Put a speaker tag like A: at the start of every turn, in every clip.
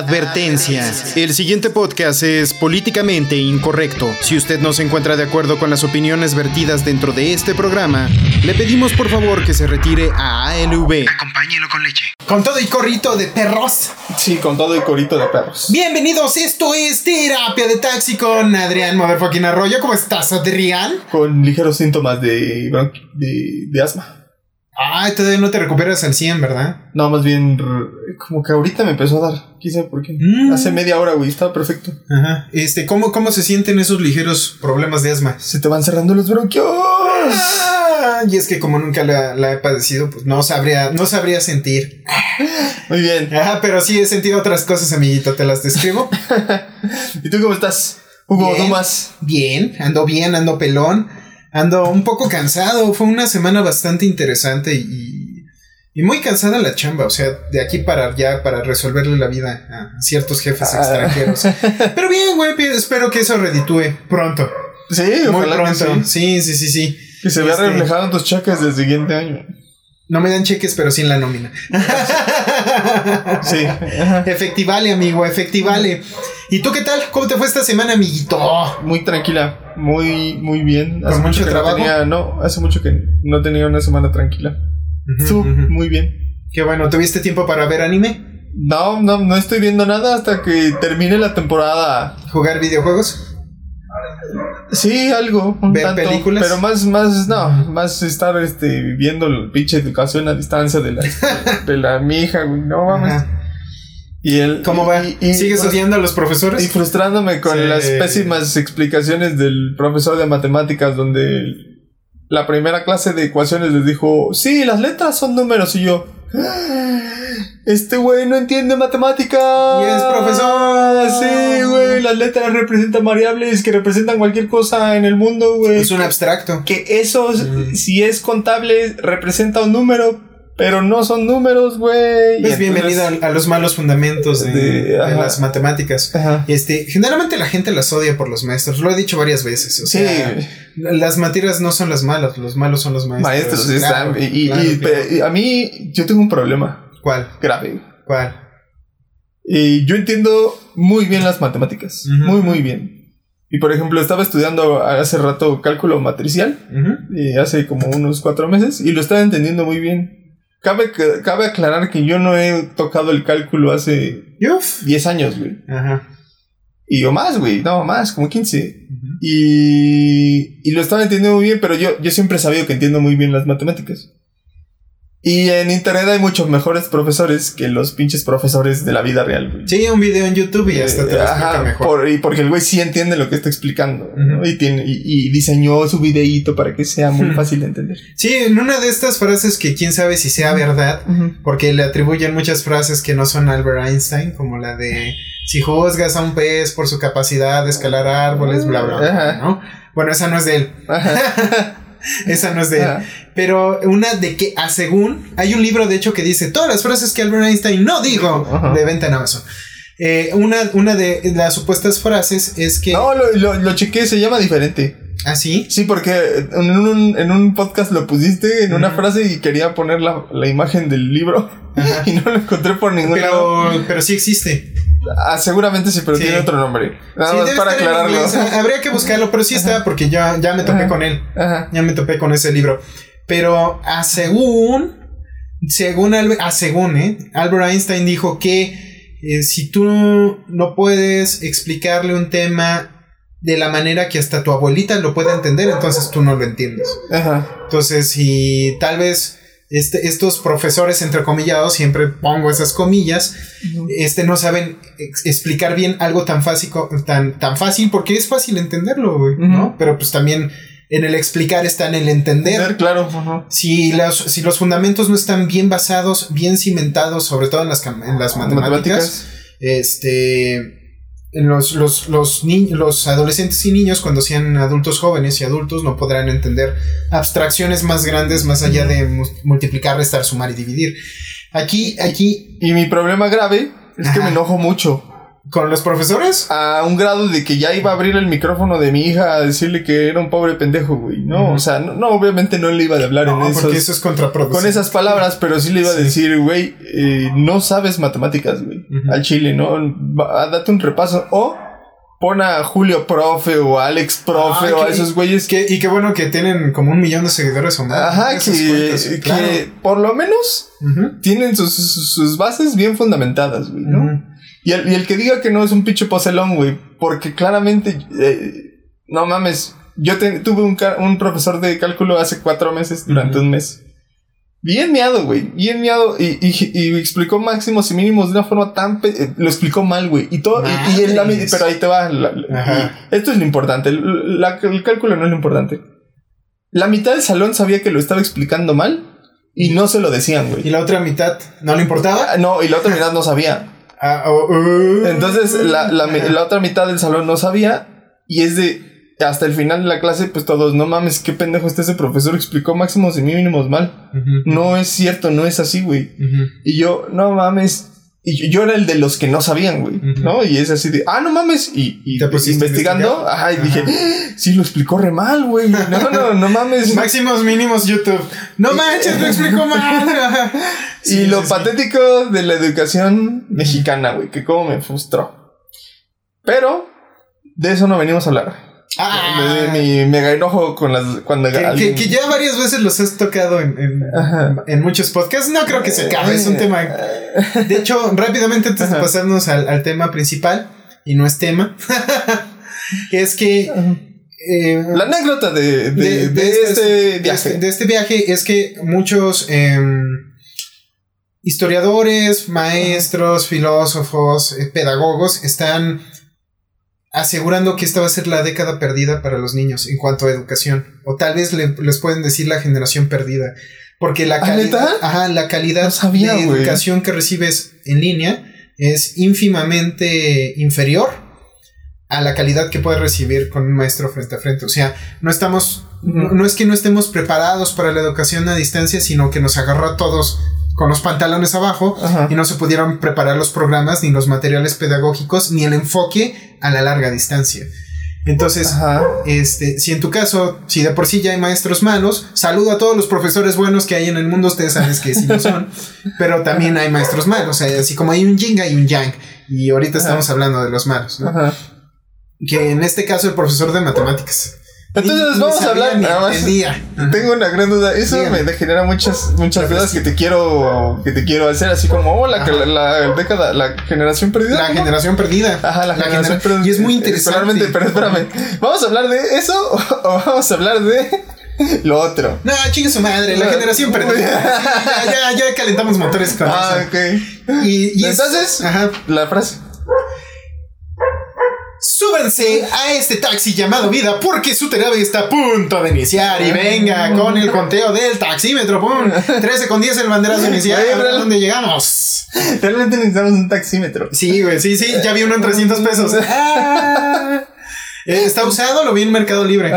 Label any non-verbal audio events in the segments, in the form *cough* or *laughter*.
A: Advertencia. El siguiente podcast es políticamente incorrecto. Si usted no se encuentra de acuerdo con las opiniones vertidas dentro de este programa, le pedimos por favor que se retire a ALV.
B: Acompáñelo con leche.
C: Con todo y corrito de perros.
D: Sí, con todo el corito de perros.
C: Bienvenidos, esto es Terapia de Taxi con Adrián Motherfucking Arroyo. ¿Cómo estás, Adrián?
D: Con ligeros síntomas de, de, de asma.
C: Ay, todavía no te recuperas al 100, ¿verdad?
D: No, más bien, como que ahorita me empezó a dar. Quizá por qué.
C: Mm.
D: Hace media hora, güey, estaba perfecto.
C: Ajá. Este, ¿cómo, ¿cómo se sienten esos ligeros problemas de asma?
D: Se te van cerrando los bronquios.
C: Ah, y es que como nunca la, la he padecido, pues no sabría, no sabría sentir.
D: Muy bien.
C: Ajá, pero sí he sentido otras cosas, amiguito, te las describo. *laughs*
D: ¿Y tú cómo estás? Hugo
C: Bien.
D: Dumas.
C: Bien, ando bien, ando pelón, ando un poco cansado. Fue una semana bastante interesante y, y muy cansada la chamba. O sea, de aquí para allá para resolverle la vida a ciertos jefes
D: Ah.
C: extranjeros. *laughs* Pero bien, güey, espero que eso reditúe pronto.
D: Sí,
C: Muy pronto.
D: sí.
C: Sí, sí, sí, sí.
D: Que se vea
C: Este-
D: reflejado en tus cheques del siguiente año.
C: No me dan cheques, pero sí en la nómina.
D: Sí.
C: Efectivale, amigo, efectivale. ¿Y tú qué tal? ¿Cómo te fue esta semana, amiguito?
D: Muy tranquila. Muy, muy bien.
C: ¿Con mucho
D: que
C: trabajo?
D: No, tenía, no, hace mucho que no tenía una semana tranquila.
C: Ujú.
D: muy bien.
C: Qué bueno, ¿tuviste tiempo para ver anime?
D: No, no, no estoy viendo nada hasta que termine la temporada.
C: ¿Jugar videojuegos?
D: Sí, algo. Un
C: ¿Ver
D: tanto,
C: películas?
D: Pero más, más, no, más estar este, viendo el pinche educación a distancia de la, *laughs* de la mi hija, güey. No mames. Y el,
C: ¿Cómo va?
D: y- y-
C: ¿Sigues odiando a los
D: Y
C: profesores?
D: frustrándome con
C: Sí.
D: las pésimas explicaciones del profesor de matemáticas, donde la primera clase de ecuaciones les dijo: Sí, las letras son números. Y yo. "Ah, Este güey no entiende matemáticas.
C: Y es profesor.
D: Sí, güey. Las letras representan variables que representan cualquier cosa en el mundo, güey.
C: Es un abstracto.
D: Que eso,
C: Mm.
D: si es contable, representa un número, pero no son números, güey. Y
C: Pues
D: entonces-
C: bienvenido a, a los malos fundamentos de,
D: De-
C: de
D: ajá.
C: las matemáticas.
D: Ajá.
C: Este, generalmente la gente las odia por los maestros. Lo he dicho varias veces. O
D: Sí,
C: las materias no son las malas, los malos son los maestros.
D: maestros, sí,
C: Claro,
D: están- y, y-
C: claro,
D: y-
C: claro.
D: pe- y a mí, yo tengo un problema
C: ¿Cuál?
D: grave.
C: ¿Cuál?
D: Y yo entiendo muy bien las matemáticas, muy, muy bien. Y por ejemplo, estaba estudiando hace rato cálculo matricial,
C: Ujú.
D: eh, hace como unos cuatro meses, y lo estaba entendiendo muy bien. Cabe, cabe aclarar que yo no he tocado el cálculo hace
C: Uf.
D: 10 años, güey.
C: Ajá.
D: Y o más, güey, no, más, como 15.
C: Ujú.
D: Y, y lo estaba entendiendo muy bien, pero yo, yo siempre he sabido que entiendo muy bien las matemáticas. Y en internet hay muchos mejores profesores que los pinches profesores de la vida real, güey.
C: Sí, un video en YouTube y hasta te lo
D: Eh,
C: explica
D: ajá,
C: mejor.
D: por- y porque el güey sí entiende lo que está explicando. ¿no? Y, tiene, y, y diseñó su videíto para que sea muy *laughs* fácil de entender.
C: Sí, en una de estas frases que quién sabe si sea verdad, porque le atribuyen muchas frases que no son Albert Einstein, como la de si juzgas a un pez por su capacidad de escalar árboles, bla, bla, bla. ¿no? Bueno, esa no es de él. *laughs* *laughs* esa no es de él.
D: Ajá.
C: Pero una de que, a según, hay un libro de hecho que dice todas las frases que Albert Einstein no dijo de venta en Amazon. Eh, una, una de las supuestas frases es que...
D: No, lo, lo, lo chequé, se llama diferente.
C: ¿Así?
D: Sí, porque en un, en un podcast lo pusiste en una frase y quería poner la, la imagen del libro
C: Ajá. *laughs*
D: y no lo encontré por ningún lado.
C: Pero, pero sí existe.
D: Ah, seguramente sí, pero
C: Sí.
D: tiene otro nombre. Nada
C: Sí,
D: más para aclararlo.
C: Ah, Habría que buscarlo, pero sí está porque ya, ya me topé
D: Ajá.
C: con él.
D: Ajá.
C: Ya me topé con ese libro. Pero a según, según, Albert, a según, ¿eh? Albert Einstein dijo que eh, si tú no puedes explicarle un tema de la manera que hasta tu abuelita lo puede entender, entonces tú no lo entiendes.
D: Ajá.
C: Entonces, si tal vez este, estos profesores entrecomillados, siempre pongo esas comillas, este, no saben ex- explicar bien algo tan fácil, tan, tan fácil, porque es fácil entenderlo, güey, ¿no?
D: Ujú.
C: Pero pues también en el explicar está en el entender.
D: Claro. Ajá.
C: Si los, si los fundamentos no están bien basados, bien cimentados, sobre todo en las, en las matemáticas, este, los, los, los, ni- los adolescentes y niños, cuando sean adultos jóvenes y adultos, no podrán entender abstracciones más grandes más allá de mu- multiplicar, restar, sumar y dividir. Aquí, aquí,
D: Y mi problema grave es que me enojo mucho.
C: ¿Con los profesores?
D: A un grado de que ya iba a abrir el micrófono de mi hija a decirle que era un pobre pendejo, güey. No, o sea, no, obviamente no le iba a hablar en
C: eso. Porque eso es contraproducente.
D: Con esas palabras, pero sí le iba a decir, güey, eh, no sabes matemáticas, güey. Al chile, ¿no? date un repaso. O pon a Julio Profe o a Alex Profe ah, o a esos güeyes.
C: Que, y qué bueno que tienen como un millón de seguidores o más.
D: Ajá, que, que por lo menos tienen sus, sus, bases bien fundamentadas, güey, ¿no? Y, el, y el, que diga que no es un pinche pocelón, güey, porque claramente, eh, no mames, yo tuve un, un, profesor de cálculo hace cuatro meses, durante un mes. Bien miado, güey. Bien miado. Y, y, explicó máximos y mínimos de una forma tan. Eh, lo explicó mal, güey. Y todo. Y, pero ahí te va. esto es lo importante. el cálculo no es lo importante. La mitad del salón sabía que lo estaba explicando mal y no se lo decían, güey.
C: ¿Y la otra mitad no le importaba?
D: Ah, no, y la otra mitad no sabía.
C: Ah, oh, uh.
D: Entonces, la, la otra mitad del salón no sabía. Y es de hasta el final de la clase, pues todos, no mames, qué pendejo está ese profesor, explicó máximos y mínimos mal. No es cierto, no es así, güey. Y yo, no mames. Y yo, era el de los que no sabían, güey, ¿no? Y es así de, ah, no mames. Y, y investigando, ajá, y dije, sí, lo explicó re mal, güey. No, no, no mames. *laughs*
C: Máximos mínimos YouTube. No manches, lo explicó mal. *laughs*
D: y lo patético de la educación mexicana, güey, que como me frustró. Pero de eso no venimos a hablar. Ah, mi mega enojo con las. Cuando
C: que, que, ya varias veces los has tocado en, en, muchos podcasts. No creo que se acabe, es un tema. *laughs* De hecho, rápidamente antes de pasarnos al, tema principal, y no es tema, *laughs* es que.
D: Eh, la anécdota de, de, este, este, viaje.
C: De este, viaje es que muchos em, historiadores, maestros, filósofos, eh, pedagogos están asegurando que esta va a ser la década perdida para los niños en cuanto a educación. O tal vez les pueden decir la generación perdida. Porque la ¿Ah, calidad, ajá, la calidad de educación que recibes en línea es ínfimamente inferior a la calidad que puedes recibir con un maestro frente a frente. O sea, no estamos, no, es que no estemos preparados para la educación a distancia, sino que nos agarró a todos con los pantalones abajo y no se pudieron preparar los programas, ni los materiales pedagógicos, ni el enfoque a la larga distancia. Entonces, este, si en tu caso, si de por sí ya hay maestros malos, saludo a todos los profesores buenos que hay en el mundo, ustedes saben que sí lo son, *laughs* pero también hay maestros malos, así como hay un yin hay un yang, y ahorita estamos hablando de los malos, Que en este caso el profesor de matemáticas
D: entonces vamos a hablar. Nada más. Tengo una gran duda. Eso me genera muchas, muchas dudas que te quiero, que te quiero hacer, así como oh, la, la, década, la generación perdida.
C: La generación perdida.
D: Ajá, la, generación perdida.
C: Y es muy interesante.
D: pero espérame. ¿Vamos a hablar de eso *laughs* o vamos a hablar de lo otro?
C: No, chingue su madre, la generación perdida. *laughs* ya, ya, calentamos motores con
D: ah, ok. Y, entonces, ajá. la frase.
C: Súbanse a este taxi llamado vida porque su terapia está a punto de iniciar. Y venga con el conteo del taxímetro. ¡Pum! 13 con 10 el banderazo inicial. A dónde llegamos.
D: Realmente necesitamos un taxímetro.
C: Sí, güey. Sí, sí. Ya vi uno en 300 pesos. Ah. *laughs* Eh, está usado, lo vi en Mercado Libre.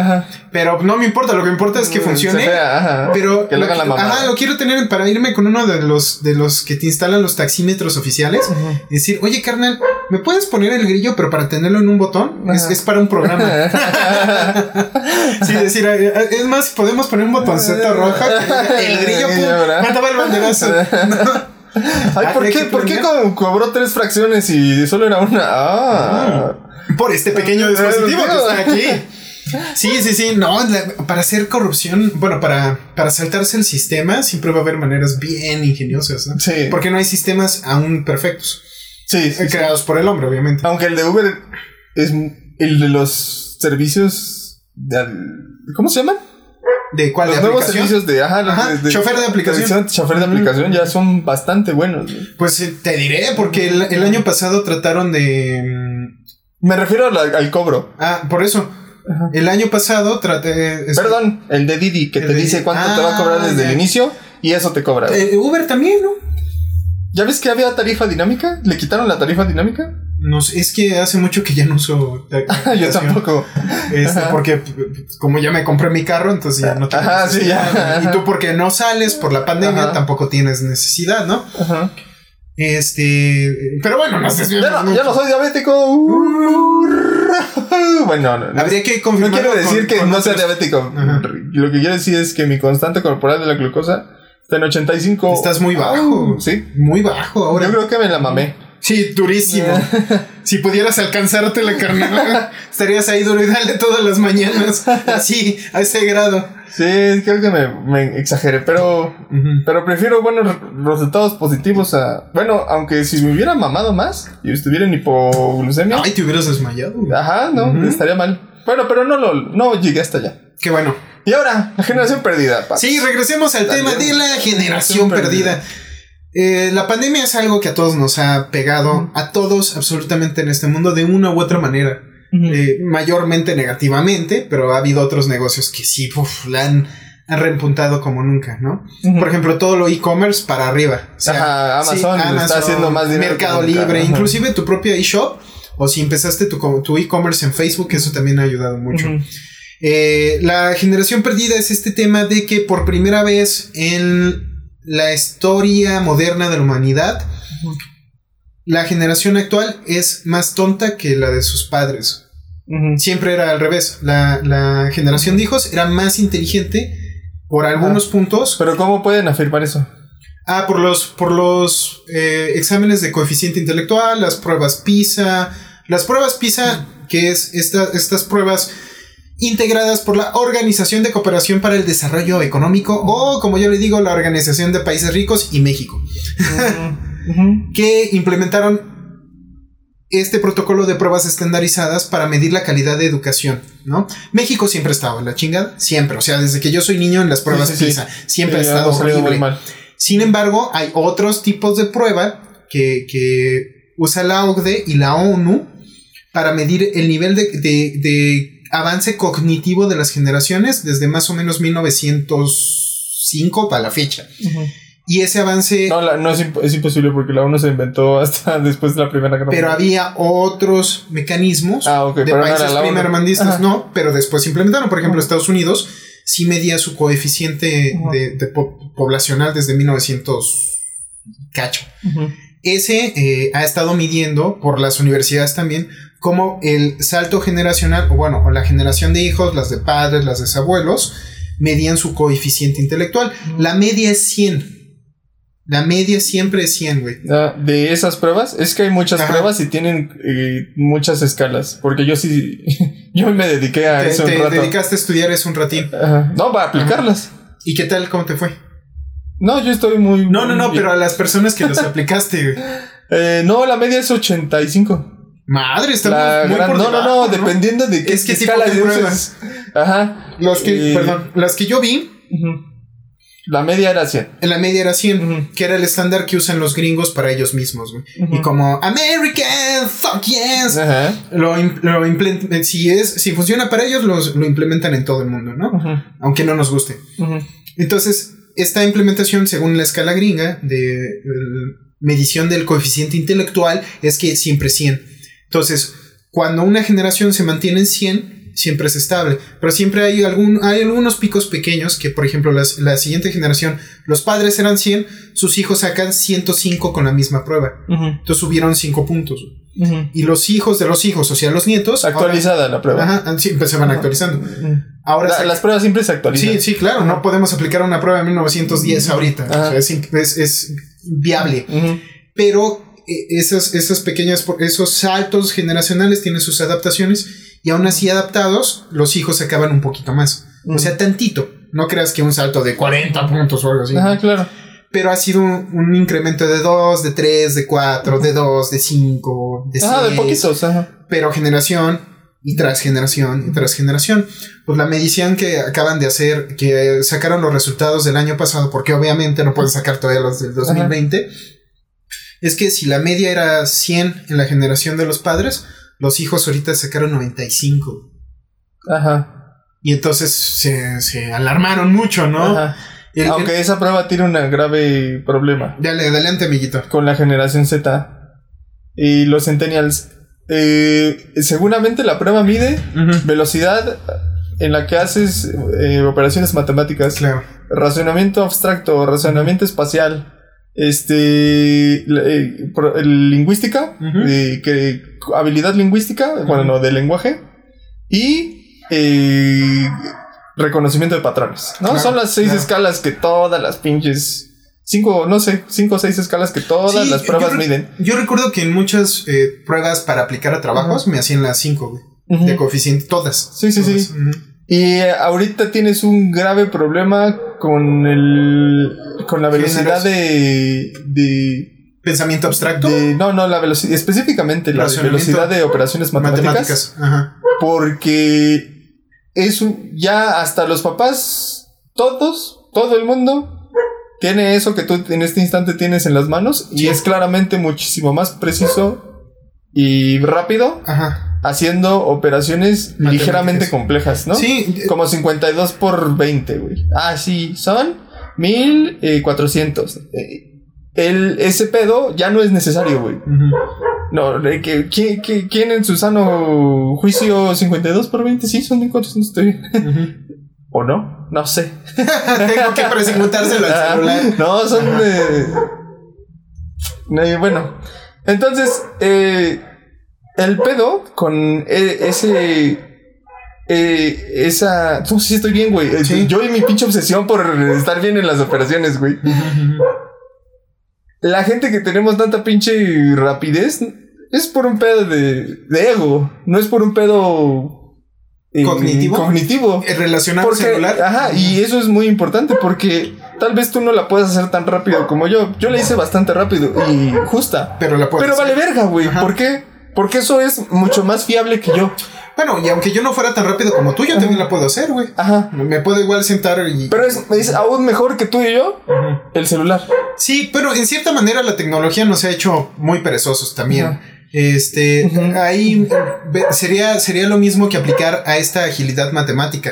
C: Pero no me importa, lo que importa es que mm, funcione. Pero
D: que lo, la
C: Ajá, lo quiero tener para irme con uno de los de los que te instalan los taxímetros oficiales. Y decir, oye, carnal, ¿me puedes poner el grillo, pero para tenerlo en un botón? Es, es, para un programa. *laughs* sí, decir, es más, podemos poner un botoncito roja. el grillo, mataba el banderazo. *laughs*
D: Ay, ¿por qué, ¿por qué cobró tres fracciones y solo era una? Ah.
C: Por este pequeño dispositivo que está aquí. Sí, sí, sí, no, para hacer corrupción, bueno, para, para saltarse el sistema siempre va a haber maneras bien ingeniosas, ¿no? Sí. Porque no hay sistemas aún perfectos.
D: Sí, sí
C: Creados por el hombre, obviamente.
D: Aunque el de Uber es el de los servicios de, ¿Cómo se llaman?
C: ¿De cuál?
D: Los nuevos servicios de,
C: ajá, chofer de aplicación.
D: chofer de aplicación ya son bastante buenos.
C: Pues eh, te diré, porque el, año pasado trataron de.
D: Me refiero al, cobro.
C: Ah, por eso. El año pasado traté.
D: Perdón, el de Didi, que te dice cuánto te va a cobrar ah, desde el inicio y eso te cobra.
C: Eh, Uber también, ¿no?
D: ¿Ya ves que había tarifa dinámica? ¿Le quitaron la tarifa dinámica?
C: No sé, es que hace mucho que ya no uso *laughs*
D: Yo tampoco.
C: Este, porque como ya me compré mi carro, entonces ya no tengo
D: Ajá, sí, ya.
C: Y tú porque no sales por la pandemia, tampoco tienes necesidad, ¿no? Ajá. Este, pero bueno, no sé
D: ya, no, soy diabético. *laughs* bueno, no,
C: habría que
D: confirmar. No quiero decir que no sea diabético. Lo que quiero decir es que mi constante corporal de la glucosa está en 85.
C: Estás muy bajo.
D: sí.
C: Muy bajo ahora.
D: Yo creo que me la mamé.
C: Sí, durísimo. *laughs* si pudieras alcanzarte la carnada, *laughs* estarías ahí duro y dale todas las mañanas. *laughs* Así, a ese grado.
D: Sí, creo que me, me exageré, pero, pero prefiero buenos resultados positivos a. Bueno, aunque si me hubiera mamado más y estuviera en hipoglucemia.
C: Ay, te hubieras desmayado.
D: Ajá, no, estaría mal. Bueno, pero no lo no llegué hasta allá.
C: Qué bueno.
D: Y ahora, la generación perdida.
C: Sí, regresemos al tema de la generación, perdida. Eh, la pandemia es algo que a todos nos ha pegado, a todos absolutamente en este mundo de una u otra manera. Eh, mayormente negativamente, pero ha habido otros negocios que sí, la han, repuntado como nunca, ¿no? Por ejemplo, todo lo e-commerce para arriba.
D: Amazon, está haciendo más dinero.
C: Mercado Libre, inclusive tu propio e-shop, o si empezaste tu, e-commerce en Facebook, eso también ha ayudado mucho. Eh, la generación perdida es este tema de que por primera vez en la historia moderna de la humanidad, la generación actual es más tonta que la de sus padres. Siempre era al revés. La, generación de hijos era más inteligente por algunos puntos.
D: Pero ¿cómo pueden afirmar eso?
C: Ah, por los, por los eh, exámenes de coeficiente intelectual, las pruebas PISA. Las pruebas PISA, que es estas pruebas integradas por la Organización de Cooperación para el Desarrollo Económico o, como yo le digo, la Organización de Países Ricos y México, que implementaron este protocolo de pruebas estandarizadas para medir la calidad de educación, ¿no? México siempre ha estado en la chingada, siempre, o sea, desde que yo soy niño en las pruebas PISA, siempre ha estado horrible. Sin embargo, hay otros tipos de prueba que, que usa la OCDE y la ONU para medir el nivel de, avance cognitivo de las generaciones desde más o menos 1905 para la fecha. Y ese avance.
D: No, no es, imposible porque la ONU se inventó *laughs* hasta después de la Primera Guerra
C: Pero había otros mecanismos ah, de países primermandistas, no, pero después se implementaron. Por ejemplo, Estados Unidos sí medía su coeficiente de, poblacional desde 1900 cacho. Ese eh, ha estado midiendo por las universidades también como el salto generacional, o bueno, la generación de hijos, las de padres, las de abuelos, medían su coeficiente intelectual. La media es 100. La media siempre es 100, güey.
D: Ah, de esas pruebas, es que hay muchas pruebas y tienen eh, muchas escalas. Porque yo sí, *laughs* yo me dediqué a eso
C: un rato. Te dedicaste a estudiar eso un ratín.
D: No, para aplicarlas.
C: ¿Y qué tal? ¿Cómo te fue?
D: No, yo estoy muy.
C: No, no, no, pero a las personas que las *laughs* aplicaste.
D: eh, no, la media es 85.
C: Madre, está muy,
D: No, no, no, dependiendo de qué,
C: es que escala de pruebas.
D: Ajá.
C: Los que, perdón, las que yo vi.
D: La media era 100.
C: En la media era 100, que era el estándar que usan los gringos para ellos mismos, güey. Y como American, fuck yes. Lo, lo si es, si funciona para ellos, lo implementan en todo el mundo, ¿no? Aunque no nos guste. Entonces, esta implementación, según la escala gringa de, medición del coeficiente intelectual, es que siempre 100. Entonces, cuando una generación se mantiene en 100, siempre es estable. Pero siempre hay, algún, hay algunos picos pequeños que, por ejemplo, la siguiente generación, los padres eran 100, sus hijos sacan 105 con la misma prueba. Entonces subieron 5 puntos. Y los hijos de los hijos, o sea, los nietos. Actualizada
D: la prueba.
C: Ajá, siempre se van actualizando.
D: Ahora las pruebas siempre se actualizan.
C: Sí, sí, claro. No podemos aplicar una prueba de 1910 ahorita. O sea, es, es, viable. Pero eh, esas, esas pequeñas, esos saltos generacionales tienen sus adaptaciones y aún así adaptados, los hijos se acaban un poquito más. O sea, tantito. No creas que un salto de 40 puntos o algo así.
D: Ajá, claro.
C: Pero ha sido un, incremento de 2, de 3, de 4, de 2, de 5, de 6. Ah,
D: de poquitos, ajá.
C: Pero generación y tras generación y tras generación. Pues la medición que acaban de hacer, que sacaron los resultados del año pasado, porque obviamente no pueden sacar todavía los del 2020, es que si la media era 100 en la generación de los padres, los hijos ahorita sacaron 95.
D: Ajá.
C: Y entonces se, se alarmaron mucho, ¿no? Ajá.
D: Aunque esa prueba tiene un grave problema.
C: Dale, adelante, amiguito.
D: Con la generación Z y los Centennials. Eh, seguramente la prueba mide velocidad en la que haces eh, operaciones matemáticas.
C: Claro.
D: Razonamiento abstracto, razonamiento espacial. Este eh, lingüística, que, habilidad lingüística, bueno, no, de lenguaje y eh, reconocimiento de patrones, ¿no? Son las seis escalas que todas las pinches cinco, no sé, cinco o seis escalas que todas las pruebas miden.
C: Yo recuerdo que en muchas eh, pruebas para aplicar a trabajos me hacían las cinco, güey, de coeficiente, todas.
D: Sí, sí, sí. Y ahorita tienes un grave problema con el con la velocidad de, de
C: pensamiento abstracto.
D: no, no, la velocidad específicamente la velocidad de operaciones matemáticas. Ajá. Porque es un, ya hasta los papás todos, todo el mundo tiene eso que tú en este instante tienes en las manos y es claramente muchísimo más preciso y rápido. Ajá haciendo operaciones ligeramente complejas, ¿no? Sí. Como 52 por 20, güey. Ah, sí, son 1400. Eh, el, ese pedo ya no es necesario, güey. No, que, ¿quién, en su sano juicio 52 por 20? Sí, son 1400, estoy bien. *laughs* ¿O no? No sé. *laughs*
C: Tengo que presentárselo al celular. *laughs*
D: No, son de... bueno, entonces, eh, el pedo con e, ese. Eh, esa. No si estoy bien, güey. Yo y mi pinche obsesión por estar bien en las operaciones, güey. La gente que tenemos tanta pinche rapidez es por un pedo de, de ego. No es por un pedo.
C: Eh, cognitivo.
D: Cognitivo.
C: Eh, relacionado porque, celular.
D: Ajá, y eso es muy importante porque tal vez tú no la puedas hacer tan rápido como yo. Yo la hice bastante rápido y justa.
C: Pero la
D: Pero vale verga, güey. ¿Por qué? Porque eso es mucho más fiable que yo.
C: Bueno, y aunque yo no fuera tan rápido como tú, yo también la puedo hacer, güey. Ajá. Me puedo igual sentar y.
D: Pero es, aún mejor que tú y yo el celular.
C: Sí, pero en cierta manera la tecnología nos ha hecho muy perezosos también. Este, ahí sería, sería lo mismo que aplicar a esta agilidad matemática.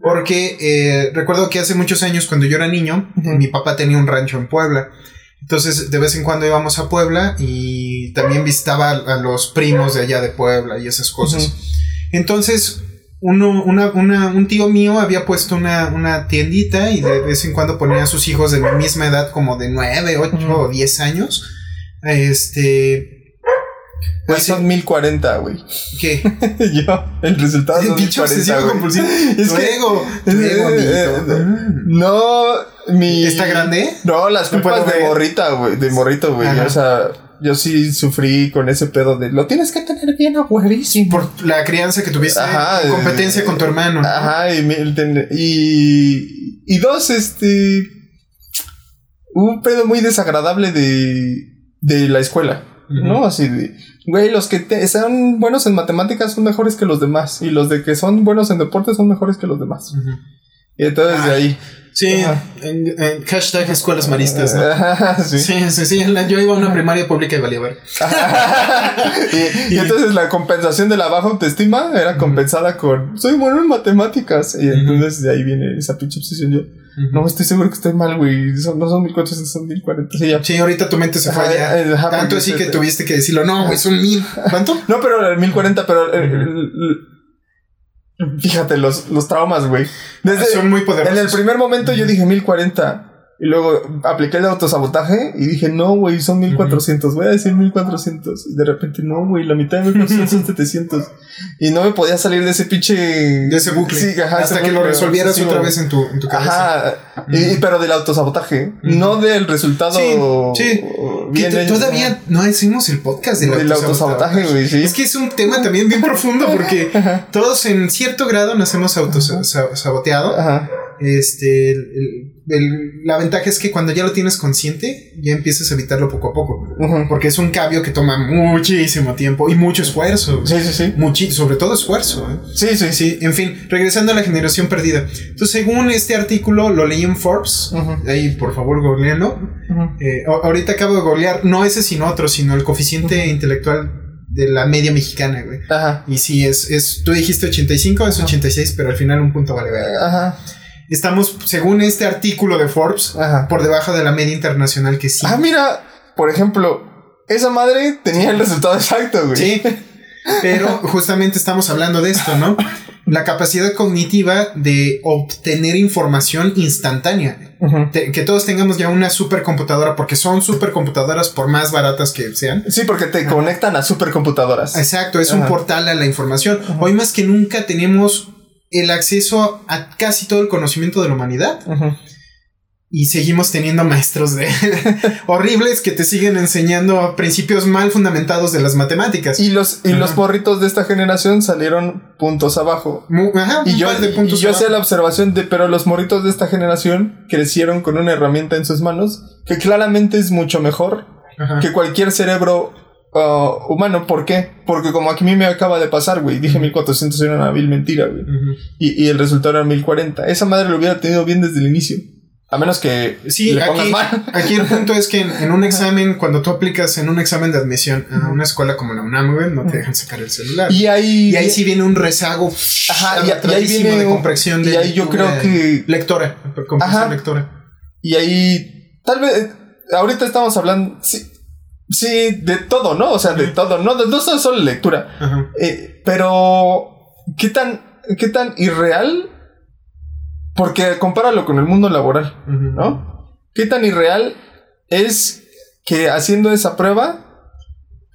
C: Porque eh, recuerdo que hace muchos años, cuando yo era niño, mi papá tenía un rancho en Puebla. Entonces, de vez en cuando íbamos a Puebla y también visitaba a los primos de allá de Puebla y esas cosas. Entonces, uno, una, una, un tío mío había puesto una, una, tiendita y de vez en cuando ponía a sus hijos de mi misma edad, como de 9, 8 o 10 años. Este,
D: pues son 1040, güey.
C: ¿Qué? *laughs*
D: Yo, el resultado *laughs* es 1040. compulsivo.
C: Es que. Ego.
D: no, mi.
C: ¿Está grande?
D: No, las culpas de morrita, güey. De morrito, güey. O sea, yo sí sufrí con ese pedo de lo tienes que tener bien a
C: Por la crianza que tuviste. Ajá. competencia con tu hermano.
D: Ajá. Y, y, y dos, este. Un pedo muy desagradable de. de la escuela. ¿no? Así de, güey, los que sean buenos en matemáticas son mejores que los demás y los de que son buenos en deporte son mejores que los demás. Y entonces de ahí.
C: Sí, en, hashtag escuelas maristas. *laughs* sí. sí, sí, Yo iba a una primaria pública y valía ver. *laughs*
D: y, entonces la compensación de la baja autoestima era compensada con soy bueno en matemáticas. Y entonces de ahí viene esa pinche obsesión yo. No, estoy seguro que estoy mal, güey. no son 1400, son 1040.
C: Sí, sí, ahorita tu mente se fue allá. Tanto así que tuviste que decirlo. No, güey, son 1000. ¿Cuánto? *laughs*
D: no, pero el 1040, pero. fíjate, los, los traumas, güey.
C: Son muy poderosos.
D: En el primer momento yo dije 1040. Y luego apliqué el autosabotaje y dije, no, güey, son 1400, voy a decir 1400. Y de repente, no, güey, la mitad de 1400 son *laughs* 700. Y no me podía salir de ese pinche.
C: De ese bucle.
D: Sí, ajá,
C: Hasta que lo resolvieras otra vez en tu, en tu cabeza.
D: Ajá. y, pero del autosabotaje, no del resultado.
C: Sí. sí. todavía no decimos el podcast
D: del, del autosabotaje, güey, sí.
C: Es que es un tema también bien profundo porque *laughs* todos en cierto grado nos hemos autosaboteado. Ajá. Este, el, la ventaja es que cuando ya lo tienes consciente, ya empiezas a evitarlo poco a poco. Porque es un cambio que toma muchísimo tiempo y mucho esfuerzo.
D: Sí, sí,
C: sí. sobre todo esfuerzo. ¿eh?
D: Sí, sí.
C: Sí, en fin, regresando a la generación perdida. Entonces, según este artículo, lo leí en Forbes. Ahí, por favor, googlealo. Eh, ahorita acabo de googlear, no ese sino otro, sino el coeficiente intelectual de la media mexicana, güey. Ajá. Y si es, es, tú dijiste 85, es 86, pero al final un punto vale ver. Ajá estamos, según este artículo de Forbes, por debajo de la media internacional que sí.
D: Ah, mira, por ejemplo, esa madre tenía el resultado exacto, güey.
C: Sí. Pero justamente estamos hablando de esto, ¿no? la capacidad cognitiva de obtener información instantánea. que todos tengamos ya una supercomputadora, porque son supercomputadoras por más baratas que sean.
D: Sí, porque te conectan a supercomputadoras.
C: Exacto, es un portal a la información. Hoy más que nunca tenemos el acceso a casi todo el conocimiento de la humanidad. Y seguimos teniendo maestros de *laughs* horribles que te siguen enseñando principios mal fundamentados de las matemáticas.
D: Y los, y los morritos de esta generación salieron puntos abajo. y yo, de puntos yo hacía la observación de, pero los morritos de esta generación crecieron con una herramienta en sus manos que claramente es mucho mejor que cualquier cerebro uh, humano. ¿Por qué? Porque como aquí a mí me acaba de pasar, güey, dije 1400 era una vil mentira, güey. y, y el resultado era 1040. Esa madre lo hubiera tenido bien desde el inicio. A menos que
C: sí, aquí, *laughs* aquí el punto es que en, un examen, cuando tú aplicas en un examen de admisión a una escuela como la UNAM, no te dejan sacar el celular.
D: Y ahí,
C: y ahí sí viene un rezago
D: Ajá, y, ahí viene de
C: comprensión
D: de. Y ahí yo creo que.
C: Lectora, comprensión lectora.
D: Y ahí. Tal vez. Ahorita estamos hablando. Sí, sí de todo, ¿no? O sea, de todo. No, no solo lectura. Eh, pero. ¿Qué tan. ¿Qué tan irreal porque compáralo con el mundo laboral, ¿no? ¿Qué tan irreal es que haciendo esa prueba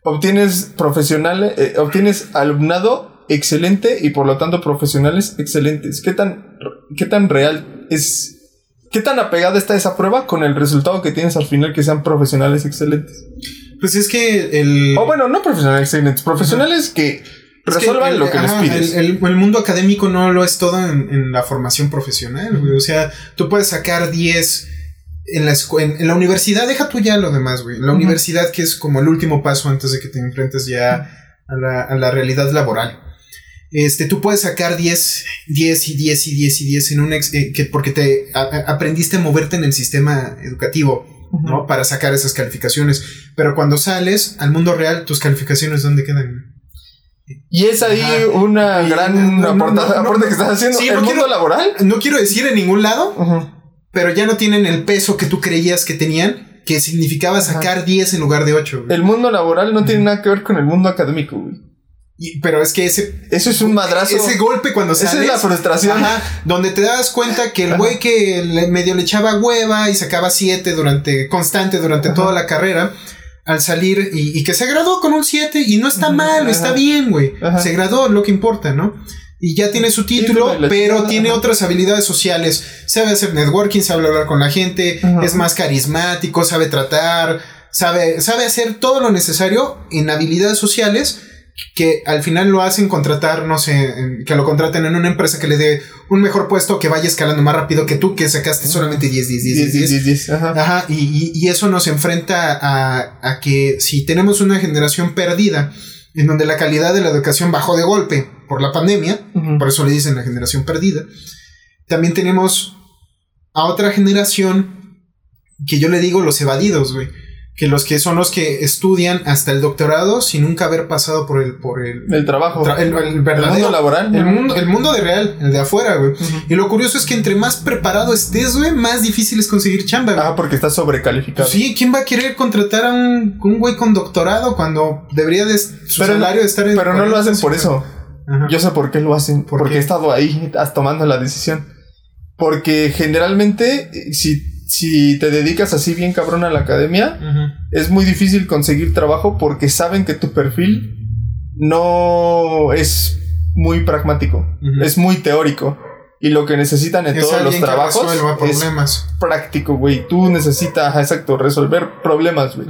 D: obtienes profesionales, eh, obtienes alumnado excelente y por lo tanto profesionales excelentes? ¿Qué tan, qué tan real es? ¿Qué tan apegada está esa prueba con el resultado que tienes al final que sean profesionales excelentes?
C: Pues es que el...
D: O bueno, no profesionales excelentes, profesionales que resuelvan lo que les pides.
C: El, mundo académico no lo es todo en, la formación profesional, güey. O sea, tú puedes sacar 10 en la, en, la universidad, deja tú ya lo demás, güey. En la universidad, que es como el último paso antes de que te enfrentes ya a la, a la realidad laboral. Este, tú puedes sacar 10, 10 y 10 y 10 y 10 en un ex, eh, que porque te aprendiste a moverte en el sistema educativo, ¿no? Para sacar esas calificaciones. Pero cuando sales al mundo real, tus calificaciones, ¿dónde quedan?
D: Y es ahí una gran aporte que estás haciendo. ¿El mundo laboral?
C: No quiero decir en ningún lado, pero ya no tienen el peso que tú creías que tenían, que significaba sacar 10 en lugar de 8.
D: El mundo laboral no tiene nada que ver con el mundo académico, güey.
C: Pero es que ese.
D: Eso es un madrazo.
C: Ese golpe cuando sales.
D: Esa es la frustración.
C: donde te das cuenta que el güey que medio le echaba hueva y sacaba 7 durante. constante durante toda la carrera al salir y, que se graduó con un 7 y no está mal, está bien, güey. Se graduó, lo que importa, ¿no? Y ya tiene su título, pero tiene otras habilidades sociales. Sabe hacer networking, sabe hablar con la gente, es más carismático, sabe tratar, sabe, sabe hacer todo lo necesario en habilidades sociales que al final lo hacen contratar, no sé, que lo contraten en una empresa que le dé un mejor puesto, que vaya escalando más rápido que tú, que sacaste solamente 10, 10, 10, 10, 10. ajá. y, y, eso nos enfrenta a, a, que si tenemos una generación perdida, en donde la calidad de la educación bajó de golpe por la pandemia, por eso le dicen la generación perdida, también tenemos a otra generación que yo le digo los evadidos, güey que los que son los que estudian hasta el doctorado sin nunca haber pasado por el por el,
D: el trabajo.
C: el, verdadero
D: mundo laboral.
C: el mundo el mundo de real el de afuera güey. Y lo curioso es que entre más preparado estés güey más difícil es conseguir chamba
D: ah porque estás sobrecalificado.
C: Sí quién va a querer contratar a un, un güey con doctorado cuando debería de su salario estar
D: en pero no lo hacen por eso. yo sé por qué lo hacen porque he estado ahí tomando la decisión. Porque generalmente si si te dedicas así bien cabrón a la academia, es muy difícil conseguir trabajo porque saben que tu perfil no es muy pragmático, es muy teórico. Y lo que necesitan en todos los trabajos es práctico, güey. Tú necesitas, exacto, resolver problemas, güey.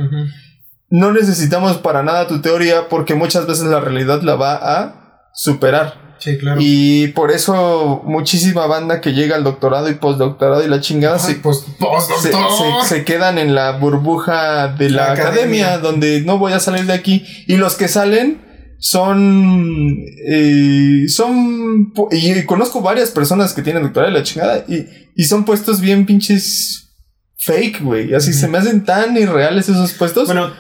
D: No necesitamos para nada tu teoría porque muchas veces la realidad la va a superar.
C: Sí, claro.
D: Y por eso muchísima banda que llega al doctorado y postdoctorado y la chingada se, se, quedan en la burbuja de la, academia, donde no voy a salir de aquí. Y los que salen son... Eh, son... Y conozco varias personas que tienen doctorado y la chingada y, y son puestos bien pinches fake, güey. Así se me hacen tan irreales esos puestos.
C: Bueno,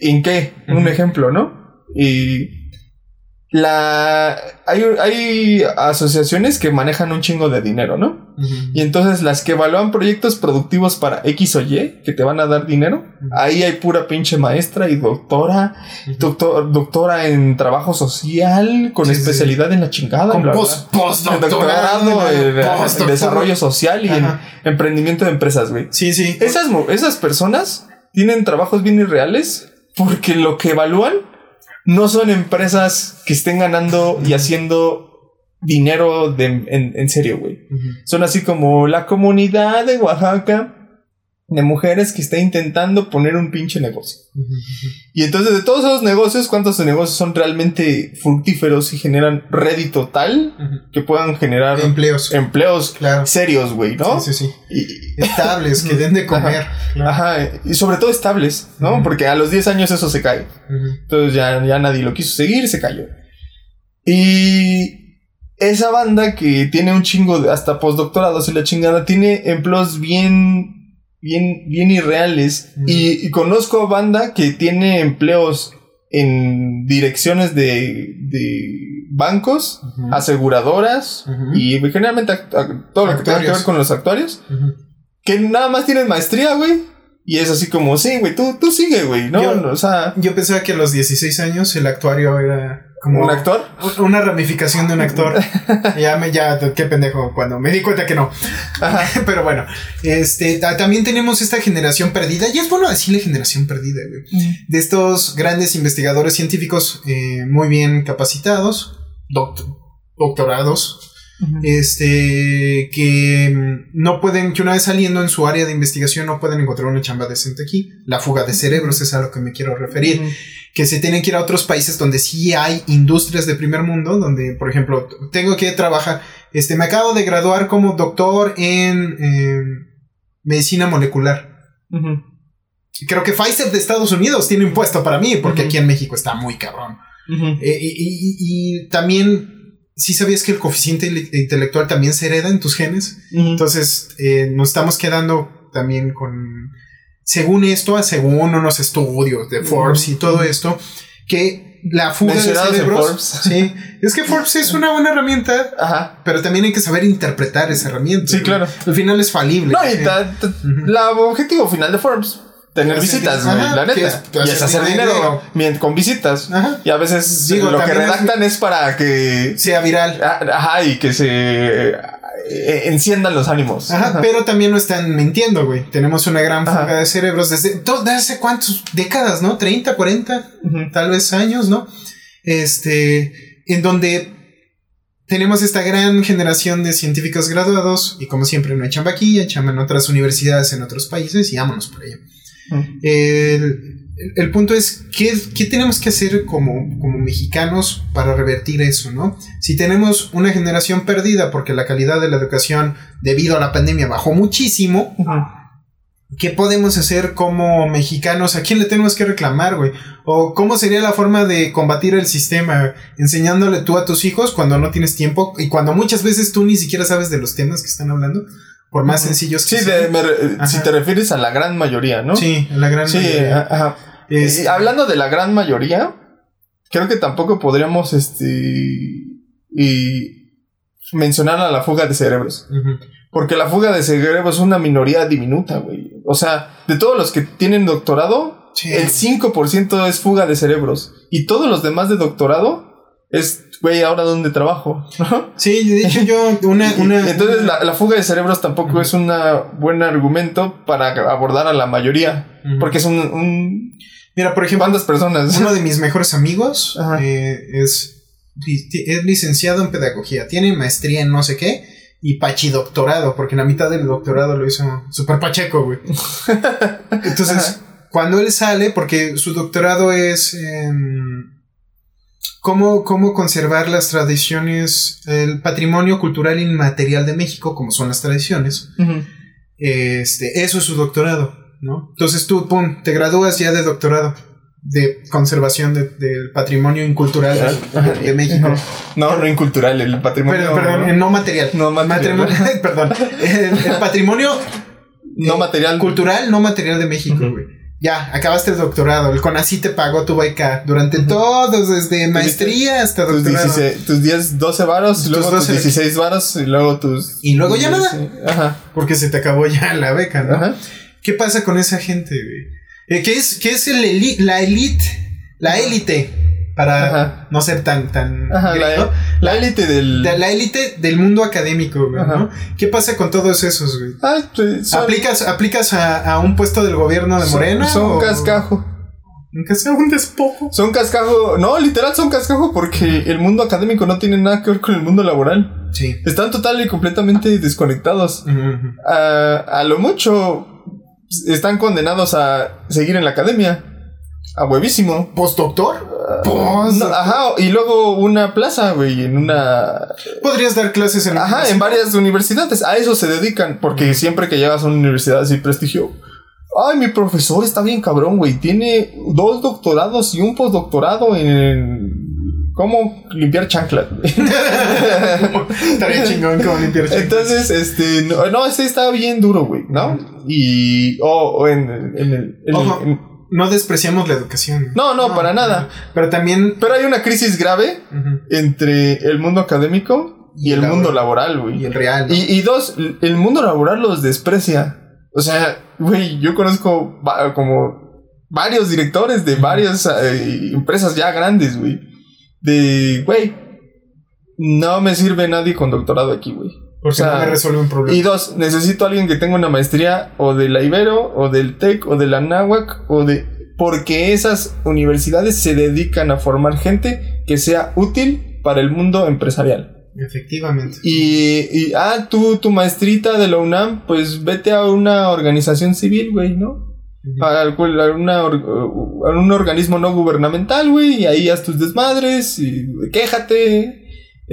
D: ¿en qué? Un ejemplo, ¿no? Y la hay, hay asociaciones que manejan un chingo de dinero, ¿no? Y entonces las que evalúan proyectos productivos para X o Y, que te van a dar dinero, ahí hay pura pinche maestra y doctora, doctora en trabajo social, con especialidad en la chingada.
C: Con postdoctorado
D: en, desarrollo social y en emprendimiento de empresas, güey.
C: Sí, sí.
D: Esas, esas personas tienen trabajos bien irreales porque lo que evalúan no son empresas que estén ganando y haciendo dinero de, en, en serio, güey. Son así como la comunidad de Oaxaca de mujeres que está intentando poner un pinche negocio. Y entonces de todos esos negocios, ¿cuántos negocios son realmente fructíferos y generan rédito tal que puedan generar
C: empleos,
D: empleos serios, güey, ¿no?
C: Sí, sí, sí. estables, que *laughs* den de comer.
D: Ajá. y sobre todo estables, ¿no? Porque a los 10 años eso se cae. Entonces ya, ya nadie lo quiso seguir, se cayó. Y esa banda que tiene un chingo de hasta postdoctorados y la chingada tiene empleos bien bien, bien irreales. Y, conozco a banda que tiene empleos en direcciones de, de bancos, aseguradoras y generalmente todo lo que tenga que ver con los actuarios. Que nada más tienen maestría, güey. Y es así como, sí, güey, tú, tú sigue, güey, ¿no? o sea.
C: Yo pensaba que a los 16 años el actuario era
D: como. ¿Un actor?
C: Una ramificación de un actor. *laughs* ya me, ya, qué pendejo, cuando me di cuenta que no. *laughs* Pero bueno, este, también tenemos esta generación perdida, y es bueno decirle generación perdida, güey. Mm. De estos grandes investigadores científicos eh, muy bien capacitados, doctorados, este, que mm, no pueden, que una vez saliendo en su área de investigación no pueden encontrar una chamba decente aquí. La fuga de cerebros es a lo que me quiero referir. Que se tienen que ir a otros países donde sí hay industrias de primer mundo, donde, por ejemplo, tengo que trabajar, este, me acabo de graduar como doctor en, medicina molecular. Creo que Pfizer de Estados Unidos tiene un puesto para mí, porque aquí en México está muy cabrón. Eh, y también sí sabías que el coeficiente intelectual también se hereda en tus genes. Entonces, eh, nos estamos quedando también con, según esto, según unos estudios de Forbes y todo esto, que la fuga de cerebros. Sí, es que Forbes es una buena herramienta, Ajá. pero también hay que saber interpretar esa herramienta.
D: Sí, claro.
C: Al final es falible.
D: No, y el objetivo final de Forbes tener visitas, la neta. y es hacer dinero, con visitas. Y a veces lo que redactan es, para que
C: sea viral.
D: Ah, ajá, y que se eh, enciendan los ánimos.
C: Ajá, pero también no están mintiendo, güey. Tenemos una gran fuga de cerebros desde, desde hace cuántas décadas, ¿no? 30, 40, tal vez años, ¿no? Este, en donde tenemos esta gran generación de científicos graduados y como siempre no hay chamba aquí, hay chamba en otras universidades en otros países y vámonos por ello. El, punto es, ¿qué, tenemos que hacer como, como, mexicanos para revertir eso, no? Si tenemos una generación perdida porque la calidad de la educación debido a la pandemia bajó muchísimo, ¿qué podemos hacer como mexicanos? ¿A quién le tenemos que reclamar, güey? ¿O cómo sería la forma de combatir el sistema? Enseñándole tú a tus hijos cuando no tienes tiempo y cuando muchas veces tú ni siquiera sabes de los temas que están hablando. Por más sencillos
D: que sí, si te refieres a la gran mayoría, ¿no?
C: Sí, a la gran mayoría.
D: Ajá. Este hablando de la gran mayoría, creo que tampoco podríamos este y mencionar a la fuga de cerebros. Porque la fuga de cerebros es una minoría diminuta, güey. O sea, de todos los que tienen doctorado, el 5% es fuga de cerebros. Y todos los demás de doctorado es güey, ahora dónde trabajo.
C: sí, de hecho yo, una... *laughs* una
D: Entonces La, fuga de cerebros tampoco es un buen argumento para abordar a la mayoría, porque es un,
C: Mira, por ejemplo...
D: ¿Cuántas personas?
C: Uno de mis mejores amigos eh, es, es licenciado en pedagogía, tiene maestría en no sé qué y pachidoctorado, porque la mitad del doctorado lo hizo super pacheco, güey. *laughs* Entonces, cuando él sale, porque su doctorado es en cómo, cómo conservar las tradiciones, el patrimonio cultural inmaterial de México, como son las tradiciones. Este, eso es su doctorado, ¿no? Entonces tú, pum, te gradúas ya de doctorado de conservación del patrimonio incultural de, México.
D: No, no incultural, el patrimonio.
C: Perdón, no material.
D: No material. *laughs*
C: perdón. El, patrimonio
D: no material.
C: Cultural, no material de México, güey. Ya, acabaste el doctorado, el CONACYT te pagó tu beca durante todos, desde maestría hasta doctorado.
D: Tus, 16, tus 10, 12 varos, luego tus 16 varos y luego tus...
C: Y luego ya nada. Ajá. Porque se te acabó ya la beca, ¿no? Ajá. ¿Qué pasa con esa gente, güey? Eh, ¿Qué es, qué es el la elite? La élite para no ser tan tan
D: la élite del
C: la élite del mundo académico güey, ¿no? ¿qué pasa con todos esos güey? Pues, aplicas aplicas a, un puesto del gobierno de Morena
D: son, cascajo
C: Aunque sea un despojo.
D: Son cascajo. No, literal son cascajo porque el mundo académico no tiene nada que ver con el mundo laboral.
C: Sí.
D: Están total y completamente desconectados. a, a, lo mucho están condenados a seguir en la academia. A huevísimo.
C: ¿Postdoctor?
D: Ajá, y luego una plaza, güey, en una...
C: Podrías dar clases en...
D: Ajá, en varias universidades. A eso se dedican, porque siempre que llegas a una universidad así prestigio... Ay, mi profesor está bien cabrón, güey. Tiene dos doctorados y un postdoctorado en... ¿Cómo limpiar chanclas? *laughs*
C: Estaría chingón como limpiar chanclas.
D: Entonces, este... No, no ese está bien duro, güey, ¿no? Y... O en, el... En,
C: no despreciamos la educación.
D: No, no, para nada.
C: Pero también.
D: Pero hay una crisis grave entre el mundo académico y, el mundo laboral, güey.
C: Y el real.
D: Y, dos, el mundo laboral los desprecia. O sea, güey, yo conozco como varios directores de varias eh, empresas ya grandes, güey. De, güey, no me sirve nadie con doctorado aquí, güey.
C: Porque no me resuelve un problema.
D: Y dos, necesito a alguien que tenga una maestría o de la Ibero, o del TEC, o de la NAWAC, o de. Porque esas universidades se dedican a formar gente que sea útil para el mundo empresarial.
C: Efectivamente.
D: Y, y ah, tú, tu maestrita de la UNAM, pues vete a una organización civil, güey, ¿no? a, una, un organismo no gubernamental, güey, y ahí haz tus desmadres, y quéjate,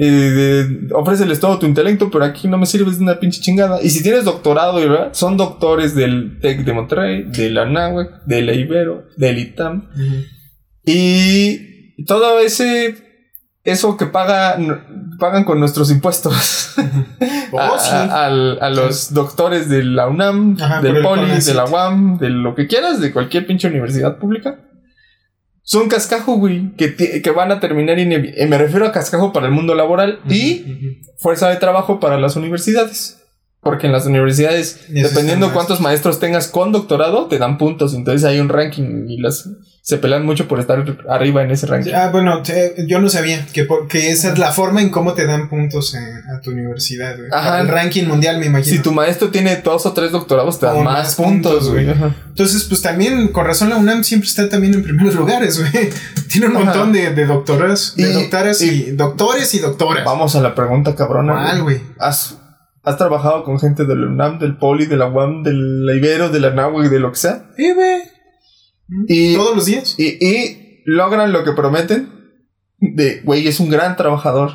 D: eh, ofréceles todo tu intelecto, pero aquí no me sirves de una pinche chingada. Y si tienes doctorado, ¿verdad? son doctores del TEC de Monterrey, de la NAWAC, de la Ibero, del ITAM. Y todo ese, eso que paga, pagan con nuestros impuestos *laughs* oh, a, los doctores de la UNAM, del Poli, de la UAM, de lo que quieras, de cualquier pinche universidad pública son cascajo, güey, que, que van a terminar, y eh, me refiero a cascajo para el mundo laboral y fuerza de trabajo para las universidades. Porque en las universidades, dependiendo cuántos maestros tengas con doctorado, te dan puntos. Entonces hay un ranking y las se pelean mucho por estar arriba en ese ranking.
C: Ah, bueno, yo no sabía que, que esa es la forma en cómo te dan puntos a tu universidad, güey. Ajá. el ranking mundial, me imagino.
D: Si tu maestro tiene dos o tres doctorados, te dan más, puntos, güey.
C: Entonces, pues también, con razón, la UNAM siempre está también en primeros *laughs* lugares, güey. Tiene un montón de, de doctoras, de doctoras y, doctores y doctoras.
D: Vamos a la pregunta cabrona.
C: ¿Cuál, güey?
D: ¿Has, ¿Has trabajado con gente del UNAM, del Poli, de la UAM, del Ibero, de la y de lo que sea?
C: Sí, güey. Y, Todos los días.
D: Y, logran lo que prometen. De, güey, es un gran trabajador.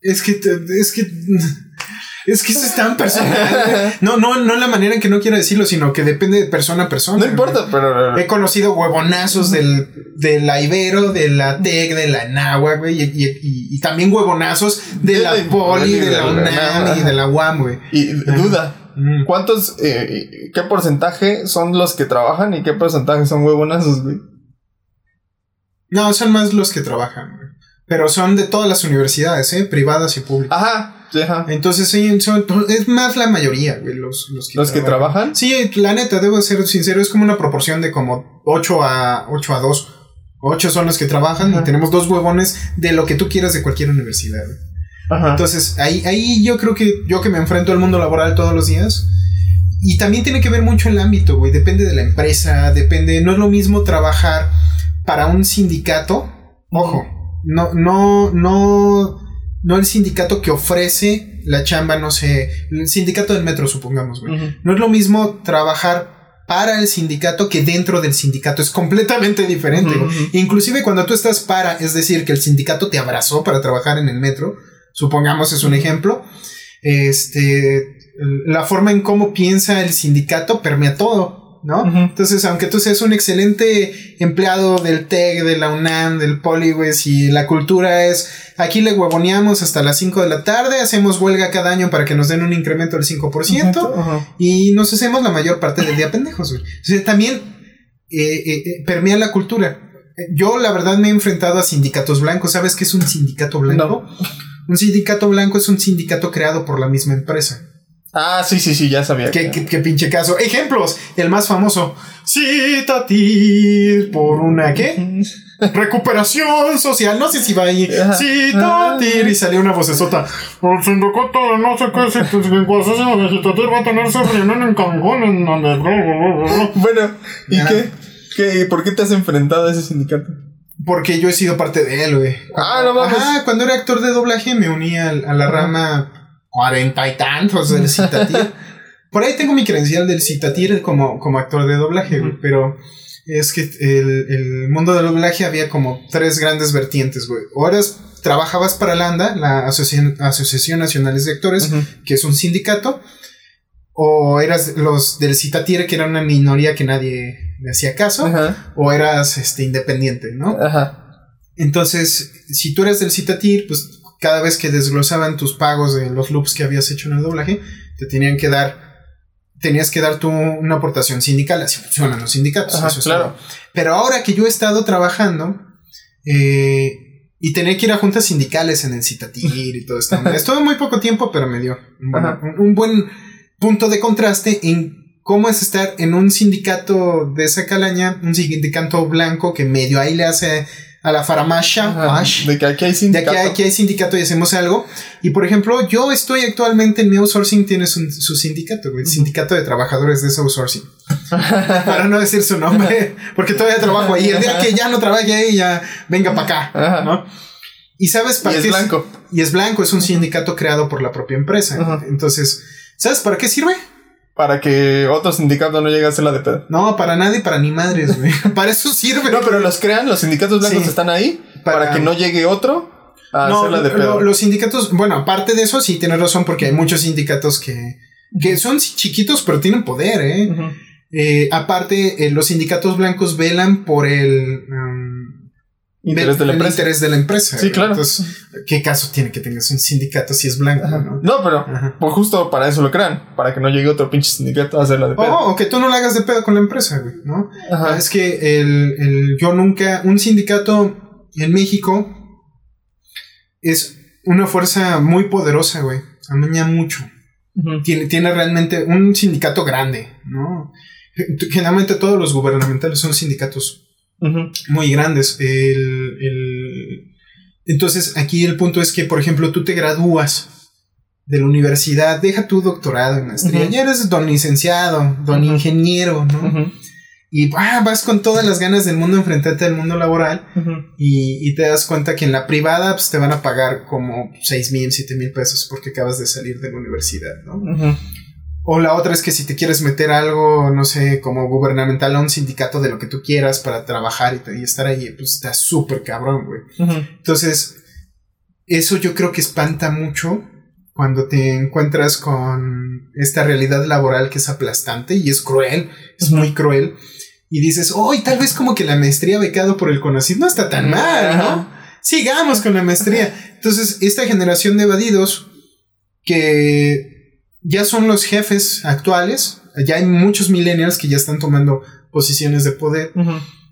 C: Es que, es que, es que eso es tan personal. No, no, no la manera en que no quiero decirlo, sino que depende de persona a persona.
D: No importa, pero.
C: He conocido huevonazos del, de la Ibero, de la TEC, de la NAWA, güey, y, también huevonazos de, la, Poli, de, la UNAM y de la UAM, güey.
D: Y duda, ¿Cuántos, eh, qué porcentaje son los que trabajan y qué porcentaje son huevonazos, güey?
C: No, son más los que trabajan, güey. Pero son de todas las universidades, ¿eh? Privadas y públicas.
D: Ajá, ajá.
C: Entonces, sí, es más la mayoría, güey, los,
D: los, que, ¿Los que trabajan.
C: Sí, la neta, debo ser sincero, es como una proporción de como 8 a, 8 a 2. 8 son los que trabajan y tenemos dos huevones de lo que tú quieras de cualquier universidad. Güey. Entonces, ahí, ahí yo creo que yo que me enfrento al mundo laboral todos los días, y también tiene que ver mucho el ámbito, güey, depende de la empresa, depende, no es lo mismo trabajar para un sindicato, ojo, no, no, no, no el sindicato que ofrece la chamba, no sé, el sindicato del metro, supongamos, güey. No es lo mismo trabajar para el sindicato que dentro del sindicato es completamente diferente. Inclusive cuando tú estás para, es decir, que el sindicato te abrazó para trabajar en el metro, supongamos es un ejemplo, este, la forma en cómo piensa el sindicato permea todo. ¿No? Entonces, aunque tú seas un excelente empleado del TEC, de la UNAM, del Poli, güey, si la cultura es aquí le huevoneamos hasta las 5 de la tarde, hacemos huelga cada año para que nos den un incremento del 5% y nos hacemos la mayor parte del día pendejos, güey. O sea, también eh, eh, eh, permea la cultura. Yo, la verdad, me he enfrentado a sindicatos blancos. ¿Sabes qué es un sindicato blanco? Un sindicato blanco es un sindicato creado por la misma empresa.
D: Ah, sí, sí, sí, ya sabía.
C: ¿Qué, qué, pinche caso? Ejemplos. El más famoso. Citatir por una qué? *laughs* Recuperación social. No sé si va ahí. Citatir. Y salió una vocesota. El sindicato no sé qué. de Citatir va a tener su reunión en Cancún. En
D: bueno, ¿y qué? qué? ¿Por qué te has enfrentado a ese sindicato?
C: Porque yo he sido parte de él, güey.
D: Ah, no mames.
C: Ajá, cuando era actor de doblaje me uní a, a la rama cuarenta y tantos del *laughs* Citatir. Por ahí tengo mi credencial del Citatir como, como actor de doblaje, güey, pero es que el, el, mundo del doblaje había como tres grandes vertientes, güey. O eras, trabajabas para la ANDA, la Asociación, Asociación Nacional de Actores, que es un sindicato, o eras los del Citatir, que era una minoría que nadie le hacía caso, o eras este, independiente, ¿no? Ajá. Entonces, si tú eres del Citatir, pues cada vez que desglosaban tus pagos de los loops que habías hecho en el doblaje, te tenían que dar, tenías que dar tú una aportación sindical, así funcionan los sindicatos.
D: claro.
C: Pero ahora que yo he estado trabajando eh, y tenía que ir a juntas sindicales en el Citatir y todo esto, *laughs* estuve muy poco tiempo, pero me dio un, buen punto de contraste en cómo es estar en un sindicato de esa calaña, un sindicato blanco que medio ahí le hace a la farmacia.
D: de que aquí hay sindicato.
C: De que aquí hay sindicato y hacemos algo. Y por ejemplo, yo estoy actualmente en mi outsourcing, tiene su, sindicato, güey. Sindicato de trabajadores de ese outsourcing. *laughs* para no decir su nombre, *laughs* porque todavía trabajo ahí. El día que ya no trabaje ahí, ya venga para acá, ¿no? Y sabes
D: para y es blanco.
C: y es blanco, es un sindicato creado por la propia empresa. Entonces, ¿sabes para qué sirve?
D: Para que otro sindicato no llegue a hacer la de pedo.
C: No, para nadie, para ni madres, *laughs* güey. para eso sirve.
D: No, pero los crean, los sindicatos blancos están ahí para... que no llegue otro a hacer la de pedo.
C: los sindicatos, bueno, aparte de eso, sí tienes razón, porque hay muchos sindicatos que, que son chiquitos, pero tienen poder, ¿eh? eh aparte, eh, los sindicatos blancos velan por el. Um,
D: interés de la empresa.
C: interés de la empresa.
D: Sí, claro.
C: Entonces, ¿qué caso tiene que tengas un sindicato si es blanco?
D: ¿no? no, pero pues justo para eso lo crean, para que no llegue otro pinche sindicato a hacerla de pedo.
C: o que tú no la hagas de pedo con la empresa, güey, ¿no? Ajá. Es que el, el, yo nunca, un sindicato en México es una fuerza muy poderosa, güey. Amaña mucho. tiene, tiene realmente un sindicato grande, ¿no? Generalmente todos los gubernamentales son sindicatos muy grandes. El, Entonces, aquí el punto es que, por ejemplo, tú te gradúas de la universidad, deja tu doctorado en maestría, ya eres don licenciado, don ingeniero, ¿no? Y ah, vas con todas las ganas del mundo enfrentarte al mundo laboral y, y, te das cuenta que en la privada pues, te van a pagar como 6 mil, 7 mil pesos porque acabas de salir de la universidad, ¿no? O la otra es que si te quieres meter algo, no sé, como gubernamental a un sindicato de lo que tú quieras para trabajar y, estar ahí, pues está súper cabrón, güey. Entonces, eso yo creo que espanta mucho cuando te encuentras con esta realidad laboral que es aplastante y es cruel, es muy cruel. Y dices, oh, tal vez como que la maestría becado por el conocido no está tan mal, ¿no? Sigamos con la maestría. Entonces, esta generación de evadidos que ya son los jefes actuales. Ya hay muchos millennials que ya están tomando posiciones de poder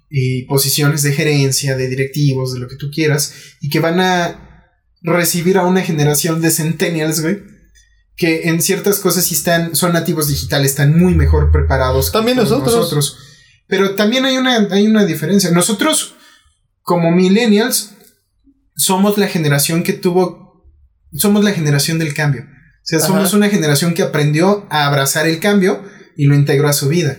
C: y posiciones de gerencia, de directivos, de lo que tú quieras, y que van a recibir a una generación de centennials, güey, que en ciertas cosas sí están, son nativos digitales, están muy mejor preparados.
D: También nosotros.
C: Pero también hay una, hay una diferencia. Nosotros, como millennials, somos la generación que tuvo, somos la generación del cambio. O sea, somos una generación que aprendió a abrazar el cambio y lo integró a su vida.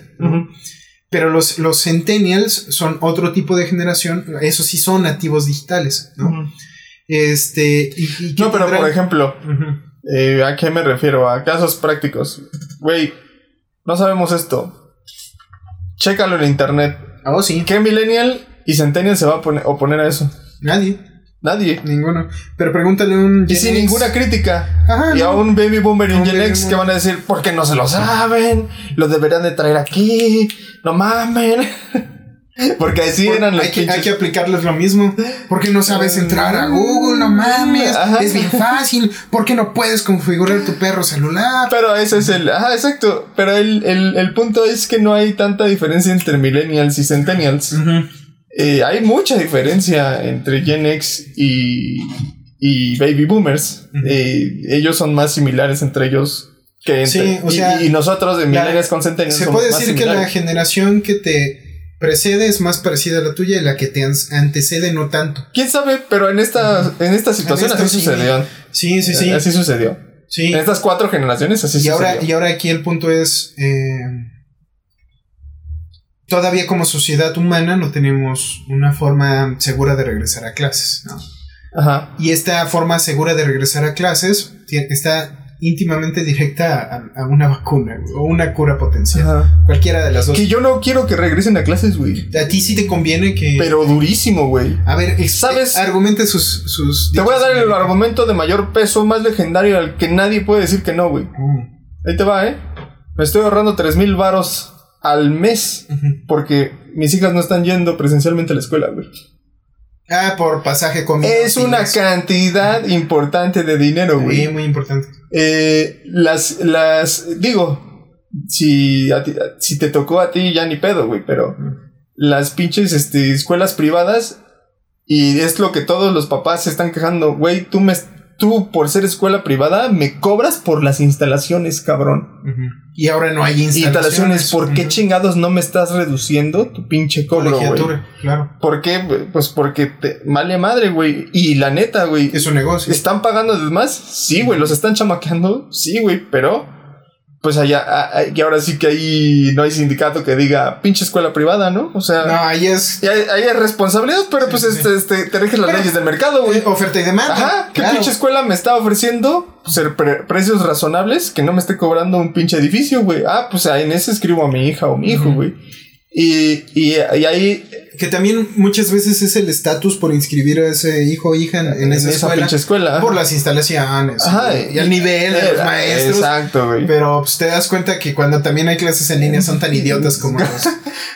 C: Pero los, los centennials son otro tipo de generación, esos sí son nativos digitales, ¿no? Este.
D: no, pero por ejemplo, eh, ¿a qué me refiero? A casos prácticos. Güey, no sabemos esto. Chécalo en internet.
C: Oh, sí.
D: ¿Qué millennial y centennial se va a oponer a eso?
C: Nadie.
D: Nadie.
C: Ninguno. Pero pregúntale a un.
D: Y sin ninguna crítica. Ajá, y a un baby boomer y un Gen X que van a decir, ¿por qué no se lo saben? Lo deberían de traer aquí. No mamen. *laughs* Porque así eran
C: los hay que, hay que aplicarles lo mismo. Porque no sabes entrar a Google, no mames. Es bien fácil. Porque no puedes configurar tu perro celular.
D: Pero ese es el. Ajá, exacto. Pero el, el, el punto es que no hay tanta diferencia entre millennials y centennials. Eh, hay mucha diferencia entre Gen X y, y Baby Boomers. Eh, ellos son más similares entre ellos que entre, y, nosotros de millennials con.
C: Se puede decir que la generación que te precede es más parecida a la tuya y la que te antecede no tanto.
D: ¿Quién sabe? Pero en esta, en esta situación así sucedió.
C: Sí, sí, sí.
D: Así sucedió. Sí. En estas cuatro generaciones así
C: y
D: sucedió.
C: Ahora, y ahora aquí el punto es... Eh, todavía como sociedad humana no tenemos una forma segura de regresar a clases, ¿no? Ajá. Y esta forma segura de regresar a clases está íntimamente directa a, una vacuna o una cura potencial. Cualquiera de las dos.
D: Que yo no quiero que regresen a clases, güey.
C: A ti sí te conviene que.
D: Pero durísimo, güey.
C: A ver, ¿sabes? Argumente sus. sus
D: te voy a dar el argumento de mayor peso, más legendario, al que nadie puede decir que no, güey. Mm. Ahí te va, ¿eh? Me estoy ahorrando tres mil varos al mes porque mis hijas no están yendo presencialmente a la escuela, güey.
C: Ah, por pasaje comida.
D: Es una cantidad importante de dinero, güey.
C: Sí, muy importante.
D: Eh, las, las, digo, si, si te tocó a ti, ya ni pedo, güey, pero las pinches este, escuelas privadas, y es lo que todos los papás se están quejando, güey, tú me, tú por ser escuela privada me cobras por las instalaciones, cabrón.
C: Y ahora no hay instalaciones.
D: ¿por qué chingados no me estás reduciendo tu pinche cobro, güey?
C: Claro.
D: ¿Por qué? Pues porque te vale madre, güey. Y la neta, güey.
C: Es un negocio.
D: ¿Están pagando además? Sí, güey. ¿Los están chamaqueando? Sí, güey. Pero pues allá, y ahora sí que ahí no hay sindicato que diga pinche escuela privada, ¿no? O sea,
C: no, ahí es.
D: Ahí, hay responsabilidad, pero pues Este, este, te rigen las leyes del mercado, güey.
C: Oferta y demanda.
D: Ajá, ¿qué pinche escuela me está ofreciendo? Ser precios razonables que no me esté cobrando un pinche edificio, güey. Ah, pues en ese escribo a mi hija o mi hijo, güey. Y, y, ahí.
C: Que también muchas veces es el estatus por inscribir a ese hijo o hija en, esa, escuela,
D: escuela.
C: Por las instalaciones.
D: Ajá,
C: y el nivel de los maestros.
D: Exacto, güey.
C: Pero pues, te das cuenta que cuando también hay clases en línea son tan idiotas como *laughs* los.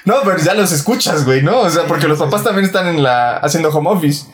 D: no, pero ya los escuchas, güey, ¿no? O sea, porque los papás también están en la haciendo home office.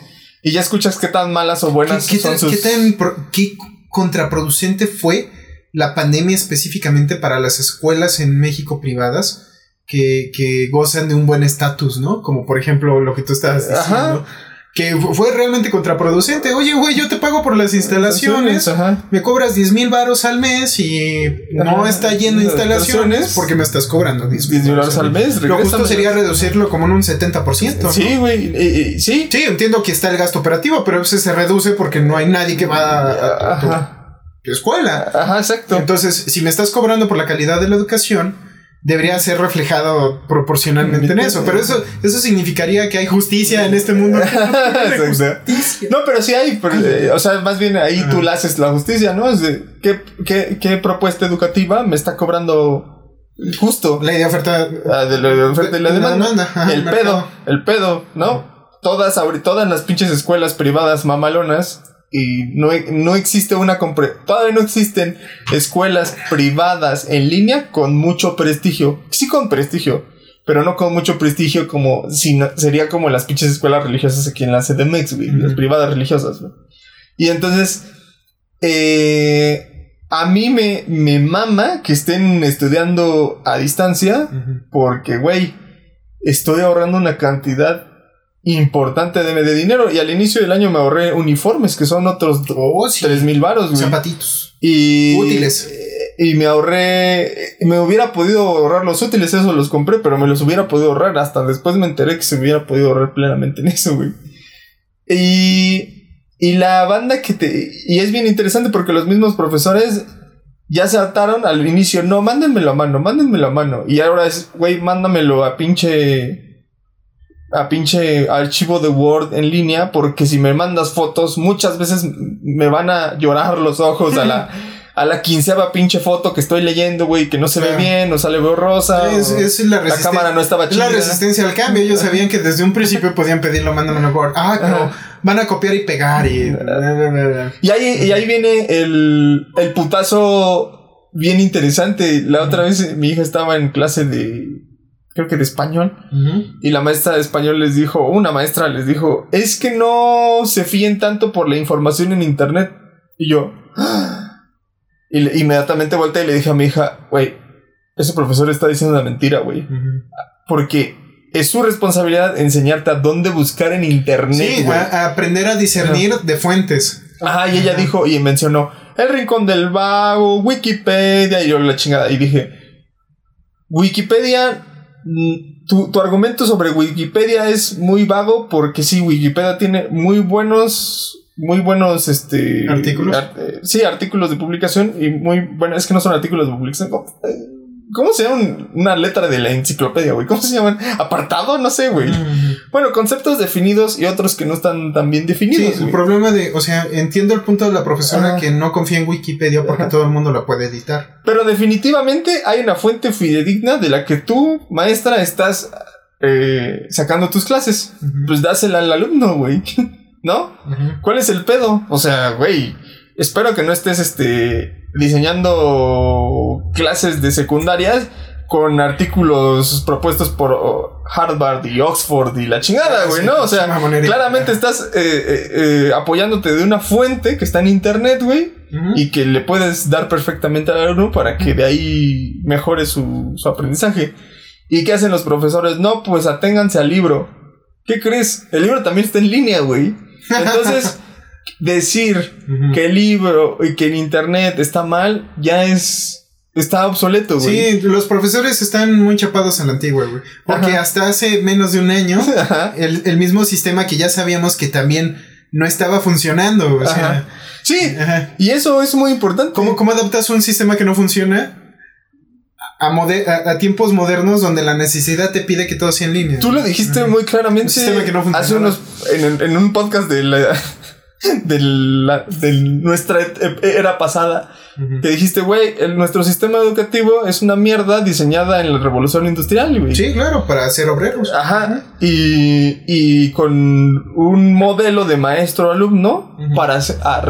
D: Y ya escuchas qué tan malas o buenas
C: ¿Qué,
D: son
C: sus... ¿qué, tan qué contraproducente fue la pandemia específicamente para las escuelas en México privadas? Que, que gozan de un buen estatus, ¿no? Como por ejemplo lo que tú estabas diciendo. Que fue realmente contraproducente. Oye, güey, yo te pago por las instalaciones. Me cobras 10 mil baros al mes y no está yendo instalaciones porque me estás cobrando 10
D: mil baros al mes.
C: Lo justo sería reducirlo como en un 70%.
D: Sí, güey. sí.
C: Sí, entiendo que está el gasto operativo, pero ese se reduce porque no hay nadie que va a, tu escuela.
D: Ajá, exacto.
C: Entonces, si me estás cobrando por la calidad de la educación debería ser reflejado proporcionalmente en eso. Pero eso, eso significaría que hay justicia en este mundo. *laughs*
D: no, pero sí hay. Eh, o sea, más bien ahí tú la haces la justicia, ¿no? Es de, ¿qué, qué, qué propuesta educativa me está cobrando justo?
C: Ley de oferta.
D: Ah, de la oferta y la demanda. el pedo, el pedo, ¿no? Todas, todas las pinches escuelas privadas mamalonas y no, no existe una todavía no existen escuelas privadas en línea con mucho prestigio. Sí con prestigio, pero no con mucho prestigio como si sería como las pinches escuelas religiosas aquí en la CDMX, güey, las privadas religiosas, Y entonces eh, a mí me, me mama que estén estudiando a distancia porque, güey, estoy ahorrando una cantidad importante de, de dinero. Y al inicio del año me ahorré uniformes, que son otros oh, tres mil varos,
C: Zapatitos.
D: Y.
C: Útiles.
D: Y me ahorré. Me hubiera podido ahorrar los útiles, eso los compré, pero me los hubiera podido ahorrar. Hasta después me enteré que se hubiera podido ahorrar plenamente en eso, güey. Y. Y la banda que te. Y es bien interesante porque los mismos profesores ya se ataron al inicio. No, mándenmelo a mano, mándenmelo a mano. Y ahora es, güey, mándamelo a pinche a pinche archivo de Word en línea porque si me mandas fotos muchas veces me van a llorar los ojos a la *laughs* a la quinceava pinche foto que estoy leyendo, güey, que no se ve bien, no sale borrosa.
C: Es, es la,
D: la cámara no estaba chida.
C: la resistencia al cambio. Ellos sabían que desde un principio podían pedirlo, mándame un Word. Ah, pero van a copiar y pegar y.
D: Y ahí, y ahí viene el, el putazo bien interesante. La otra vez mi hija estaba en clase de. Creo que de español. Y la maestra de español les dijo, una maestra les dijo, es que no se fíen tanto por la información en internet. Y yo, *gasps* y inmediatamente volteé y le dije a mi hija, güey, ese profesor está diciendo una mentira, güey. Porque es su responsabilidad enseñarte a dónde buscar en internet.
C: Sí, a, aprender a discernir de fuentes.
D: Ajá, y ella dijo y mencionó El Rincón del Vago, Wikipedia, y yo la chingada. Y dije, Wikipedia, tu, tu argumento sobre Wikipedia es muy vago porque sí, Wikipedia tiene muy buenos muy buenos este
C: artículos.
D: Eh, sí, artículos de publicación y muy bueno, es que no son artículos de publicación. ¿Cómo, se llama una letra de la enciclopedia, güey? ¿Cómo se llaman? Apartado, no sé, güey. Mm. Bueno, conceptos definidos y otros que no están tan bien definidos.
C: Sí, el problema de, o sea, entiendo el punto de la profesora que no confía en Wikipedia porque todo el mundo la puede editar.
D: Pero definitivamente hay una fuente fidedigna de la que tú, maestra, estás eh, sacando tus clases. Pues dásela al alumno, güey. *laughs* ¿No? ¿Cuál es el pedo? O sea, güey, espero que no estés este diseñando clases de secundarias con artículos propuestos por Harvard y Oxford y la chingada, ah, güey, ¿no? O sea, claramente estás eh, eh, eh, apoyándote de una fuente que está en internet, güey, y que le puedes dar perfectamente al alumno para que de ahí mejore su, su aprendizaje. ¿Y qué hacen los profesores? No, pues aténganse al libro. ¿Qué crees? El libro también está en línea, güey. Entonces, *laughs* decir que el libro y que el internet está mal ya es. Está obsoleto, güey.
C: Sí, los profesores están muy chapados en la antigua, güey. Porque hasta hace menos de un año, *laughs* el, mismo sistema que ya sabíamos que también no estaba funcionando. O sea,
D: sí, y eso es muy importante.
C: ¿Cómo, ¿Cómo adaptas un sistema que no funciona a, tiempos modernos donde la necesidad te pide que todo sea en línea.
D: Tú lo dijiste muy claramente hace unos en, en, un podcast de la, *laughs* de, la, de nuestra era pasada que dijiste, güey, nuestro sistema educativo es una mierda diseñada en la revolución industrial, güey.
C: Sí, claro, para ser obreros.
D: Ajá. Y, y con un modelo de maestro-alumno para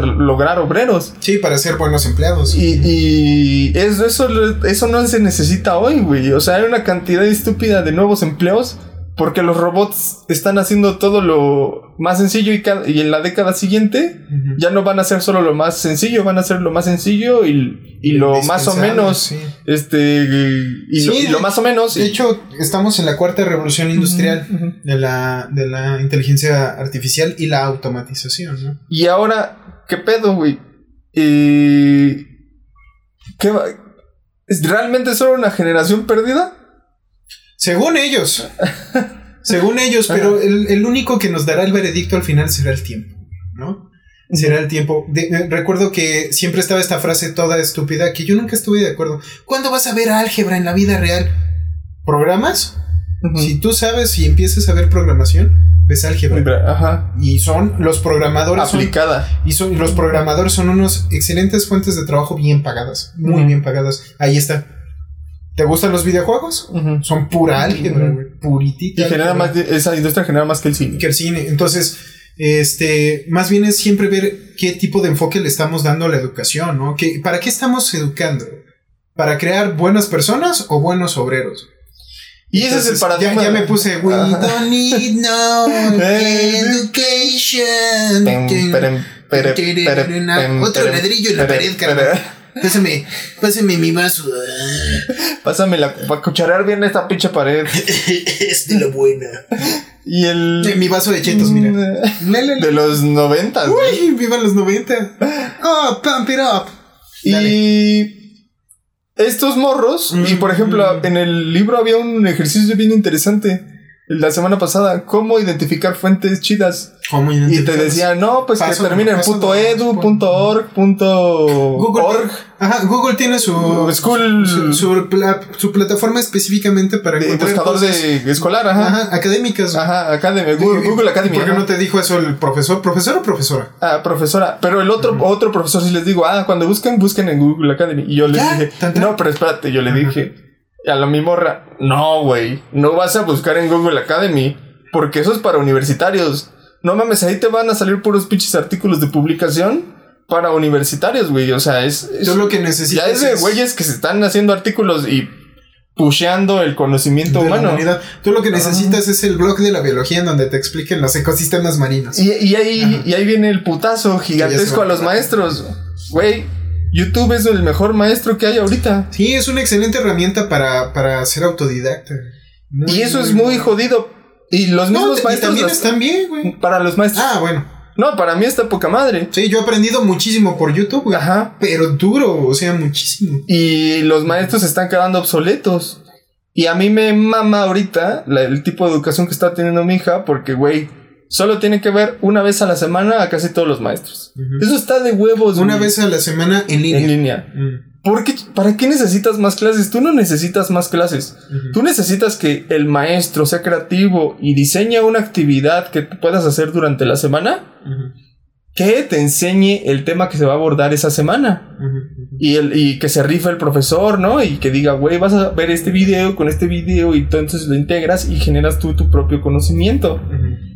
D: lograr obreros.
C: Sí, para ser buenos empleados.
D: Y, y eso, eso, eso no se necesita hoy, güey. O sea, hay una cantidad estúpida de nuevos empleos porque los robots están haciendo todo lo más sencillo y, y en la década siguiente ya no van a ser solo lo más sencillo, van a ser lo más sencillo y, y lo más o menos. Este. Y, lo, más o menos.
C: De hecho, estamos en la cuarta revolución industrial de, la, de la inteligencia artificial y la automatización, ¿no?
D: Y ahora, ¿qué pedo, güey? ¿Qué ¿Es realmente solo una generación perdida?
C: Según ellos. Según ellos, pero el, único que nos dará el veredicto al final será el tiempo, ¿no? Será el tiempo. recuerdo que siempre estaba esta frase toda estúpida que yo nunca estuve de acuerdo. ¿Cuándo vas a ver álgebra en la vida real? ¿Programas? Si tú sabes y empiezas a ver programación, ves álgebra. Ajá. Y son los programadores.
D: Aplicada.
C: y son, los programadores son unos excelentes fuentes de trabajo bien pagadas. Muy bien pagadas. Ahí está. ¿Te gustan los videojuegos? Son pura álgebra, güey. Puritita.
D: Y genera más, esa industria genera más que el cine.
C: Que el cine. Entonces, este, más bien es siempre ver qué tipo de enfoque le estamos dando a la educación, ¿no? ¿Para qué estamos educando? ¿Para crear buenas personas o buenos obreros?
D: Y ese es el paradigma.
C: Ya, me puse, we don't need no education. Otro ladrillo en la pared, carnal. Pásame, pásame mi vaso.
D: Pásame la, para cucharear bien esta pinche pared. *laughs*
C: es de la buena.
D: Y el.
C: mi vaso de chetos, mira.
D: De los 90.
C: Uy, viva los 90. Oh, pump it up.
D: Y. Estos morros, y por ejemplo, en el libro había un ejercicio bien interesante. La semana pasada, cómo identificar fuentes chidas.
C: ¿Cómo
D: Y te decía, no, pues
C: Paso-
D: que termine en punto edu, punto org, punto
C: Google,
D: org.
C: Ajá, Google tiene su,
D: School-
C: su, su pla- su plataforma específicamente para
D: de
C: encontrar
D: buscador
C: cosas,
D: de escolar, ajá.
C: ajá, académicas.
D: Ajá, Academy, Google, Google Academy.
C: ¿Por qué
D: ajá.
C: no te dijo eso el profesor? ¿Profesor o profesora?
D: Ah, profesora. Pero el otro, otro profesor sí les digo, ah, cuando busquen, busquen en Google Academy. Y yo les
C: Ya,
D: dije, no, pero espérate, yo le dije a la mi morra, no, güey, no vas a buscar en Google Academy, porque eso es para universitarios. No mames, ahí te van a salir puros pinches artículos de publicación para universitarios, güey. O sea, es. es-
C: Tú lo que
D: ya
C: necesitas
D: es de güeyes que se están haciendo artículos y pusheando el conocimiento
C: de la
D: humano.
C: humanidad. Tú lo que necesitas es el blog de la biología en donde te expliquen los ecosistemas marinos.
D: Y, y ahí, y ahí viene el putazo gigantesco a los maestros. Güey, YouTube es el mejor maestro que hay ahorita.
C: Sí, es una excelente herramienta para, para ser autodidacta. Muy,
D: y eso es muy
C: bueno.
D: jodido. Y los
C: No,
D: mismos
C: y
D: maestros.
C: también
D: las-
C: están bien, güey.
D: Para los maestros.
C: Ah, bueno.
D: No, para mí está poca madre.
C: Sí, yo he aprendido muchísimo por YouTube, güey.
D: Ajá.
C: Pero duro, o sea, muchísimo.
D: Y los maestros están quedando obsoletos. Y a mí me mama ahorita la- el tipo de educación que está teniendo mi hija, porque, güey, solo tiene que ver una vez a la semana a casi todos los maestros. Eso está de huevos.
C: Una
D: güey,
C: vez a la semana en línea.
D: en línea. ¿Por qué- ¿Para qué necesitas más clases? Tú no necesitas más clases.
C: ujú.
D: Tú necesitas que el maestro sea creativo y diseña una actividad que puedas hacer durante la semana que te enseñe el tema que se va a abordar esa semana. Y, el, y que se rife el profesor, ¿no? Y que diga, güey, vas a ver este video con este video y entonces lo integras y generas tú tu propio conocimiento.
C: Ujú.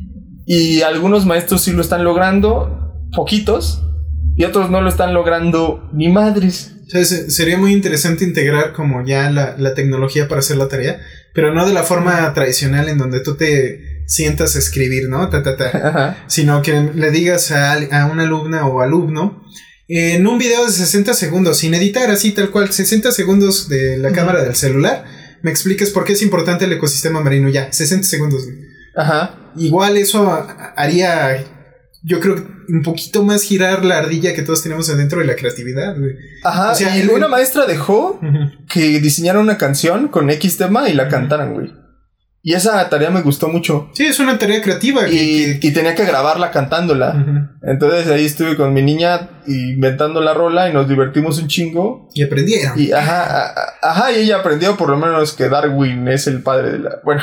D: Y algunos maestros sí lo están logrando, poquitos, y otros no lo están logrando ni madres.
C: Sería muy interesante integrar como ya la, la tecnología para hacer la tarea, pero no de la forma tradicional en donde tú te sientas a escribir, ¿no? Ta, ta, ta. Sino que le digas a, a una alumna o alumno en un video de 60 segundos, sin editar así tal cual, 60 segundos de la cámara del celular, me expliques por qué es importante el ecosistema marino. Ya, 60 segundos.
D: Ajá.
C: Igual eso haría, yo creo, un poquito más girar la ardilla que todos tenemos adentro de la creatividad, güey.
D: Ajá.
C: O sea,
D: y
C: el-
D: una maestra dejó que diseñaran una canción con X tema y la cantaran, güey. Y esa tarea me gustó mucho.
C: Sí, es una tarea creativa.
D: Y,
C: que-
D: y tenía que grabarla cantándola.
C: Ujú.
D: Entonces ahí estuve con mi niña inventando la rola y nos divertimos un chingo.
C: Y aprendieron.
D: Y ajá, ajá, y ella aprendió por lo menos que Darwin es el padre de la. Bueno,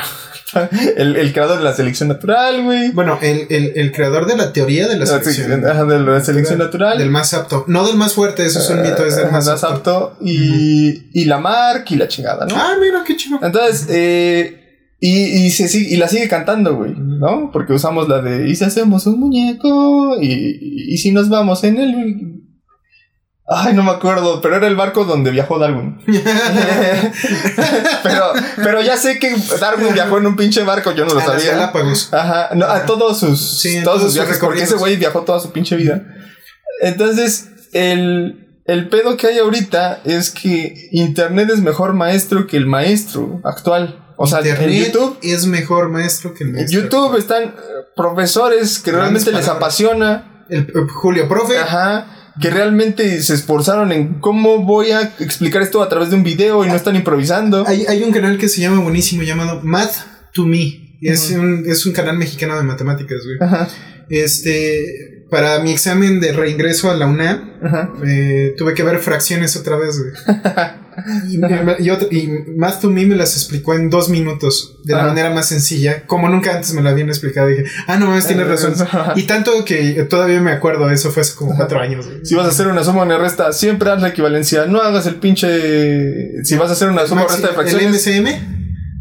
D: *laughs* el, el creador de la selección natural, güey.
C: Bueno, el, el, el creador de la teoría de la
D: Ah, sí,
C: selección.
D: ajá, de la selección natural.
C: Del más apto. No del más fuerte, eso es un mito, es del más
D: más
C: apto.
D: apto. Y, y la Mark y la chingada, ¿no?
C: Ah, mira, qué chido.
D: Entonces, eh, y, y, se sigue, y la sigue cantando, güey, ¿no? Porque usamos la de, y si hacemos un muñeco, y, y si nos vamos en el... Ay, no me acuerdo, pero era el barco donde viajó Darwin. *laughs* pero, pero ya sé que Darwin viajó en un pinche barco, yo no lo
C: A las
D: sabía.
C: Galápagos.
D: Ajá, no, a todos sus,
C: Sí,
D: todos
C: todos
D: sus viajes, porque ese güey viajó toda su pinche vida. Entonces, el, el pedo que hay ahorita es que Internet es mejor maestro que el maestro actual. O sea,
C: Internet
D: en YouTube,
C: es mejor maestro que el
D: en
C: maestro.
D: YouTube están eh, profesores que realmente les apasiona.
C: El, el Julio Profe.
D: Ajá. Que realmente se esforzaron en cómo voy a explicar esto a través de un video y no están improvisando.
C: Hay, hay un canal que se llama buenísimo llamado Math to Me. Es, un, es un canal mexicano de matemáticas, güey.
D: Ajá.
C: Este, para mi examen de reingreso a la UNAM, eh, tuve que ver fracciones otra vez, güey. *laughs* Y, y otra- y Math to Me me las explicó en dos minutos, de la
D: Ajá.
C: manera más sencilla, como nunca antes me la habían explicado. Dije, ah, no mames, tienes razón.
D: Ajá.
C: Y tanto que todavía me acuerdo, eso fue hace como cuatro años. güey.
D: Si vas a hacer una suma o una resta, siempre haz la equivalencia. No hagas el pinche. Si vas a hacer una suma o resta de
C: el
D: fracciones,
C: MCM,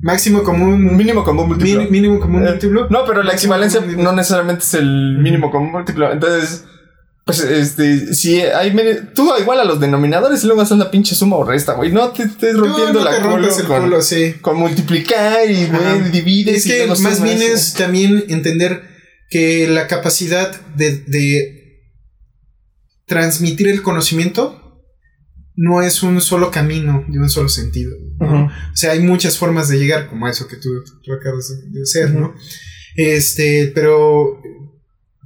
C: máximo común,
D: mínimo común múltiplo.
C: mínimo común
D: Eh,
C: múltiplo.
D: No, pero la equivalencia no necesariamente es el mínimo común múltiplo. Entonces, pues, este, si hay. Tú igual a los denominadores y luego haces la pinche suma o resta, güey. No te estés rompiendo
C: no
D: la
C: te
D: culo
C: rompes el
D: con,
C: culo, sí.
D: con multiplicar y, güey, divides.
C: Es
D: y
C: que más bien es también entender que la capacidad de, de transmitir el conocimiento no es un solo camino de un solo sentido. O sea, hay muchas formas de llegar, como eso que tú, tú acabas de hacer, ¿no? Este, pero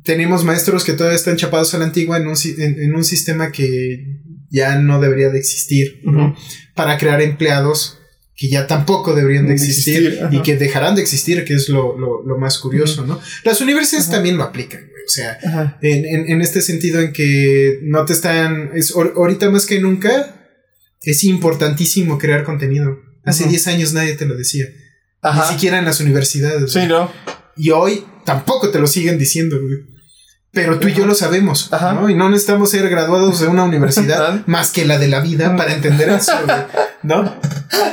C: tenemos maestros que todavía están chapados a la antigua en un, en- en un sistema que ya no debería de existir, ¿no? Para crear empleados que ya tampoco deberían de existir, y que dejarán de existir, que es lo, más curioso, ¿no? Las universidades también lo aplican, O sea, en, este sentido en que no te están... Es, ahorita más que nunca es importantísimo crear contenido. Hace 10 años nadie te lo decía. Ni siquiera en las universidades.
D: Sí, ¿no?
C: Y hoy tampoco te lo siguen diciendo, güey. Pero tú y yo lo sabemos, ¿no? Y no necesitamos ser graduados de una universidad más que la de la vida para entender eso, ¿no?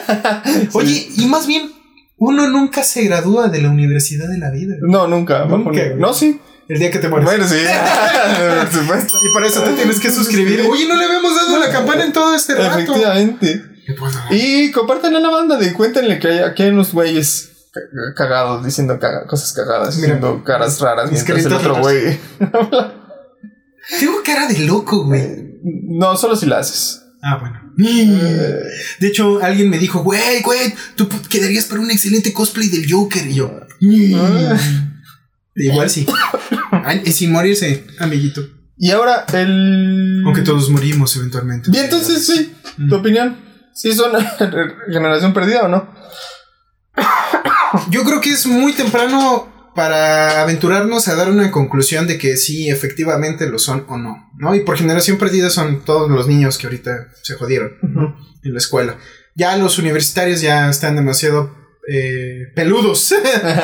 C: *laughs* Oye, y más bien, uno nunca se gradúa de la universidad de la vida.
D: No, nunca. No, sí.
C: El día que te mueres.
D: Bueno, sí. *laughs*
C: y para eso te tienes que suscribir. Oye, no le habíamos dado la campana en todo este rato.
D: Efectivamente. Y comparten a la banda de cuéntenle que hay, aquí hay unos güeyes cagados, diciendo cosas cagadas, diciendo caras raras mientras el otro güey.
C: Tengo cara de loco, güey.
D: No, solo si la haces.
C: Ah, bueno. Eh. De hecho, alguien me dijo, güey, güey, tú quedarías para un excelente cosplay del Joker. Y yo, ah. igual sí. sin morirse, amiguito.
D: Y ahora el.
C: Aunque todos morimos eventualmente.
D: Y entonces, sí, tu opinión. ¿Sí son *laughs* generación perdida o no?
C: Yo creo que es muy temprano para aventurarnos a dar una conclusión de que sí, efectivamente lo son o no, ¿no? Y por generación perdida son todos los niños que ahorita se jodieron en la escuela. Ya los universitarios ya están demasiado eh, peludos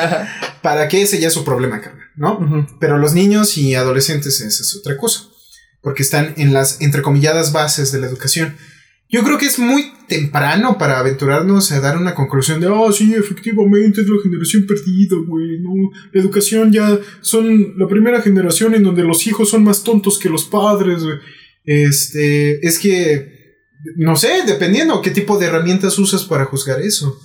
C: *laughs* para que ese ya es su problema, ¿no? Pero los niños y adolescentes esa es otra cosa, porque están en las entrecomilladas bases de la educación. Yo creo que es muy temprano para aventurarnos a dar una conclusión de, oh, sí, efectivamente es la generación perdida, güey, no, la educación ya son la primera generación en donde los hijos son más tontos que los padres, güey. Este, es que, no sé, dependiendo qué tipo de herramientas usas para juzgar eso.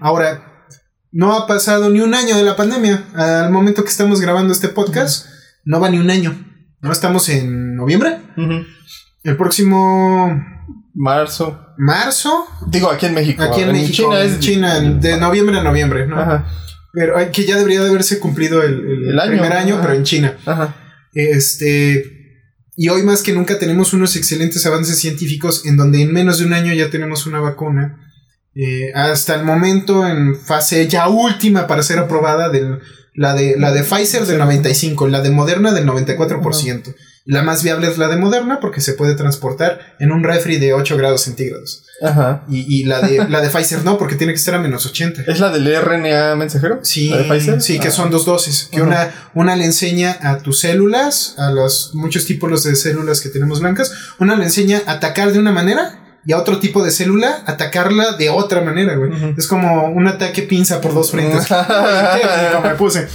C: Ahora, no ha pasado ni un año de la pandemia. Al momento que estamos grabando este podcast, no va ni un año. ¿No? Estamos en noviembre. El próximo
D: Marzo.
C: ¿Marzo?
D: Digo, aquí en México.
C: Aquí en, México. China es. China, de noviembre a noviembre, ¿no? Ajá. Pero que ya debería de haberse cumplido el, primer año, pero en China. Ajá. Este. Y hoy más que nunca tenemos unos excelentes avances científicos en donde en menos de un año ya tenemos una vacuna. Eh, hasta el momento en fase ya última para ser aprobada del, la, de, la de Pfizer del 95, la de Moderna del 94%. La más viable es la de Moderna porque se puede transportar en un refri de 8 grados centígrados. Ajá. Y, la, de, *laughs* la de Pfizer no, porque tiene que estar a menos 80.
D: ¿Es la del RNA mensajero?
C: Sí, ¿La de Pfizer? sí, que son dos dosis. Que una, una le enseña a tus células, a los muchos tipos de células que tenemos blancas, una le enseña a atacar de una manera y a otro tipo de célula atacarla de otra manera, güey. Es como un ataque pinza por dos frentes. *laughs* *laughs* me puse.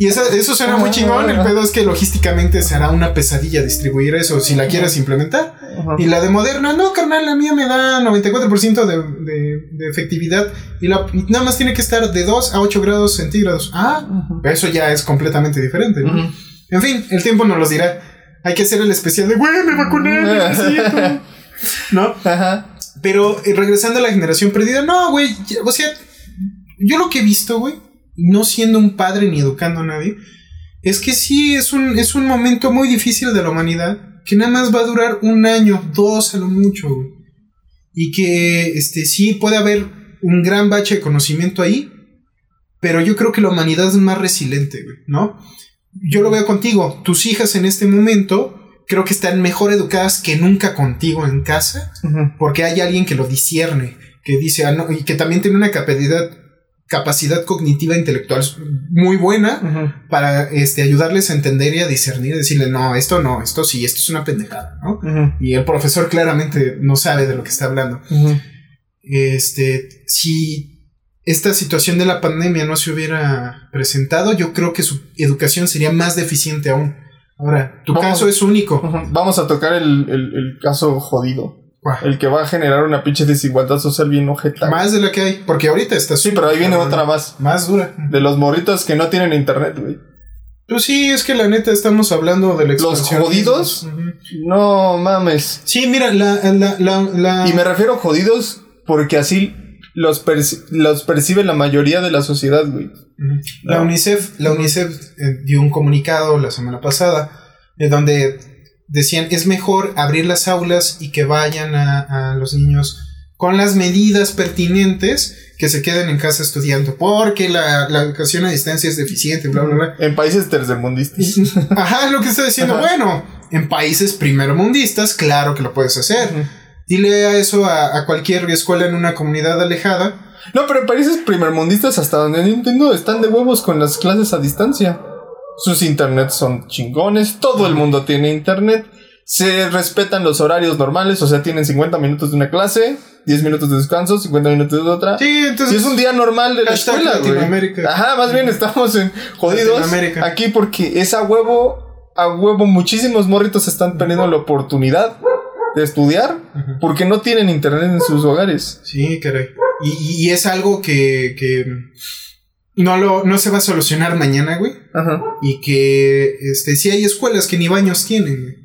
C: Y eso, eso suena muy chingón. El pedo es que logísticamente será una pesadilla distribuir eso si la quieres implementar. Y la de Moderna, no, carnal, la mía me da 94% de, de, de, efectividad. Y, la, nada más tiene que estar de 2 a 8 grados centígrados. Ah, eso ya es completamente diferente. En fin, el tiempo nos lo dirá. Hay que hacer el especial de, güey, me vacuné, ¿No? Ajá. Pero eh, regresando a la generación perdida, no, güey. O sea, yo lo que he visto, güey no siendo un padre ni educando a nadie, es que sí es un, es un momento muy difícil de la humanidad, que nada más va a durar un año, dos a lo mucho, Y que este, sí puede haber un gran bache de conocimiento ahí, pero yo creo que la humanidad es más resiliente, ¿no? Yo lo veo contigo, tus hijas en este momento creo que están mejor educadas que nunca contigo en casa, porque hay alguien que lo discierne, que dice, ah, y que también tiene una capacidad capacidad cognitiva intelectual muy buena para este, ayudarles a entender y a discernir, decirle, no, esto no, esto sí, esto es una pendejada, ¿no? Y el profesor claramente no sabe de lo que está hablando. Este, si esta situación de la pandemia no se hubiera presentado, yo creo que su educación sería más deficiente aún. Ahora, tu caso es único.
D: Vamos a tocar el, el caso jodido. El que va a generar una pinche desigualdad social bien ojeta.
C: Más de la que hay, porque ahorita está
D: Sí, pero ahí viene otra más.
C: Más dura.
D: De los morritos que no tienen internet, güey.
C: Pues sí, es que la neta estamos hablando de
D: ¿Los jodidos? No mames.
C: Sí, mira, la, la, la,
D: Y me refiero a jodidos porque así los, los percibe la mayoría de la sociedad, güey.
C: La UNICEF, la UNICEF eh, dio un comunicado la semana pasada en donde decían es mejor abrir las aulas y que vayan a, los niños con las medidas pertinentes que se queden en casa estudiando, porque la, educación a distancia es deficiente, bla, bla, bla.
D: En países tercermundistas.
C: Ajá, lo que estoy diciendo. Bueno, en países primermundistas, claro que lo puedes hacer. Dile a eso a, cualquier escuela en una comunidad alejada.
D: No, pero en países primermundistas, hasta donde entiendo, están de huevos con las clases a distancia. Sus internets son chingones, todo el mundo tiene internet se respetan los horarios normales, o sea, tienen 50 minutos de una clase, 10 minutos de descanso, 50 minutos de otra.
C: Sí, entonces.
D: Y es un día normal de la escuela, güey. Ajá, más bien estamos en jodidos aquí porque es a huevo, a huevo, muchísimos morritos están teniendo la oportunidad de estudiar porque no tienen internet en sus hogares.
C: Sí, caray. Y, y es algo que, que no lo no se va a solucionar mañana, güey. Ajá. Y que este sí hay escuelas que ni baños tienen, güey.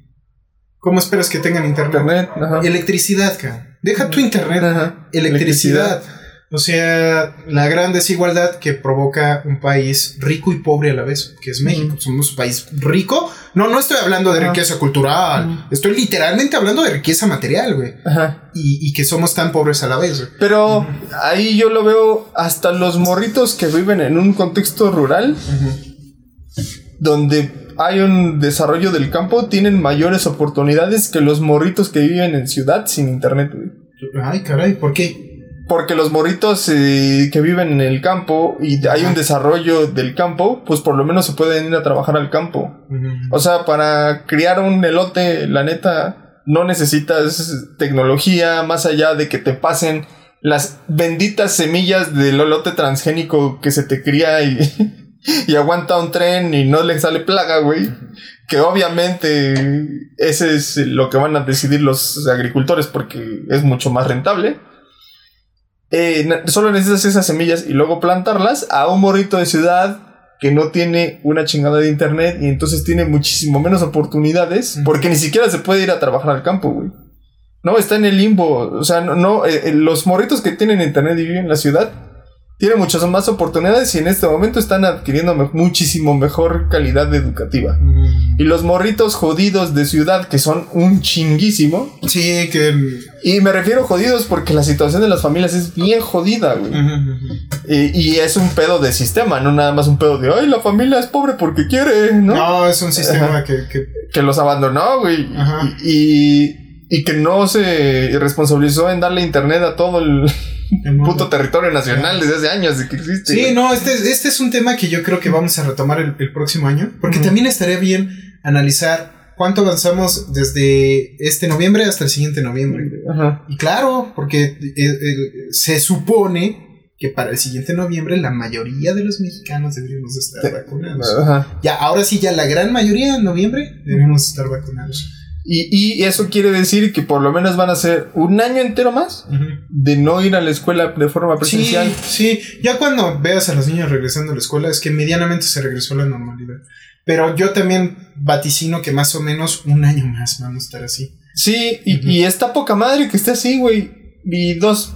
C: ¿Cómo esperas que tengan internet? Electricidad, cara. Deja tu internet. Electricidad. O sea, la gran desigualdad que provoca un país rico y pobre a la vez, que es México. Somos un país rico. No, no estoy hablando de riqueza cultural. Estoy literalmente hablando de riqueza material, güey. Y, que somos tan pobres a la vez,
D: Pero ahí yo lo veo hasta los morritos que viven en un contexto rural, donde hay un desarrollo del campo, tienen mayores oportunidades que los morritos que viven en ciudad sin internet,
C: Ay, caray, ¿por qué?
D: Porque los morritos eh, que viven en el campo y hay un desarrollo del campo, pues por lo menos se pueden ir a trabajar al campo. O sea, para criar un elote, la neta, no necesitas tecnología más allá de que te pasen las benditas semillas del elote transgénico que se te cría y *laughs* y aguanta un tren y no le sale plaga, güey. Que obviamente ese es lo que van a decidir los agricultores porque es mucho más rentable. Eh, solo necesitas esas semillas y luego plantarlas a un morrito de ciudad que no tiene una chingada de internet y entonces tiene muchísimo menos oportunidades porque ni siquiera se puede ir a trabajar al campo, güey. No, está en el limbo. O sea, no, eh, eh, los morritos que tienen internet y viven en la ciudad tiene muchas más oportunidades y en este momento están adquiriendo muchísimo mejor calidad educativa. Mm. Y los morritos jodidos de ciudad, que son un chinguísimo.
C: Sí, que.
D: Y me refiero jodidos porque la situación de las familias es bien jodida, güey. y, es un pedo de sistema, no nada más un pedo de, ay, la familia es pobre porque quiere, ¿no?
C: No, es un sistema que,
D: que, los abandonó, güey. y, y que no se responsabilizó en darle internet a todo el puto territorio nacional desde hace años que existe.
C: Sí, no, este, este es un tema que yo creo que vamos a retomar el, próximo año, porque también estaría bien analizar cuánto avanzamos desde este noviembre hasta el siguiente noviembre. Y claro, porque eh, eh, se supone que para el siguiente noviembre la mayoría de los mexicanos deberíamos estar vacunados. Ya, ahora sí, ya la gran mayoría en noviembre debemos estar vacunados.
D: Y, eso quiere decir que por lo menos van a ser un año entero más de no ir a la escuela de forma presencial.
C: Sí, sí, ya cuando veas a los niños regresando a la escuela es que medianamente se regresó a la normalidad. Pero yo también vaticino que más o menos un año más vamos a estar así.
D: Sí, y, está poca madre que esté así, güey. Y dos,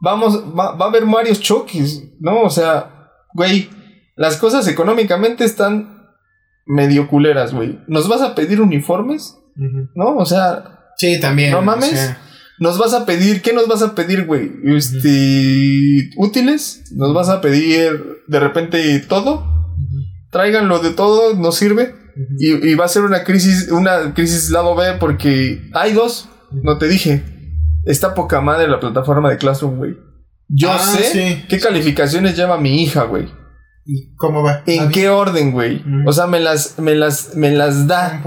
D: vamos, va, va a haber varios choques, ¿no? O sea, güey, las cosas económicamente están medio culeras, güey. ¿Nos vas a pedir uniformes? ¿No? O sea.
C: Sí, también.
D: No mames. Nos vas a pedir, ¿qué nos vas a pedir, güey? Este, útiles, nos vas a pedir de repente todo. Tráiganlo de todo, nos sirve. y, va a ser una crisis, una crisis lado B porque hay dos, no te dije. Está poca madre la plataforma de Classroom, güey. Yo ah, sé qué calificaciones lleva mi hija, güey.
C: ¿Y cómo va?
D: ¿En qué orden, güey? O sea, me las, me las, me las da.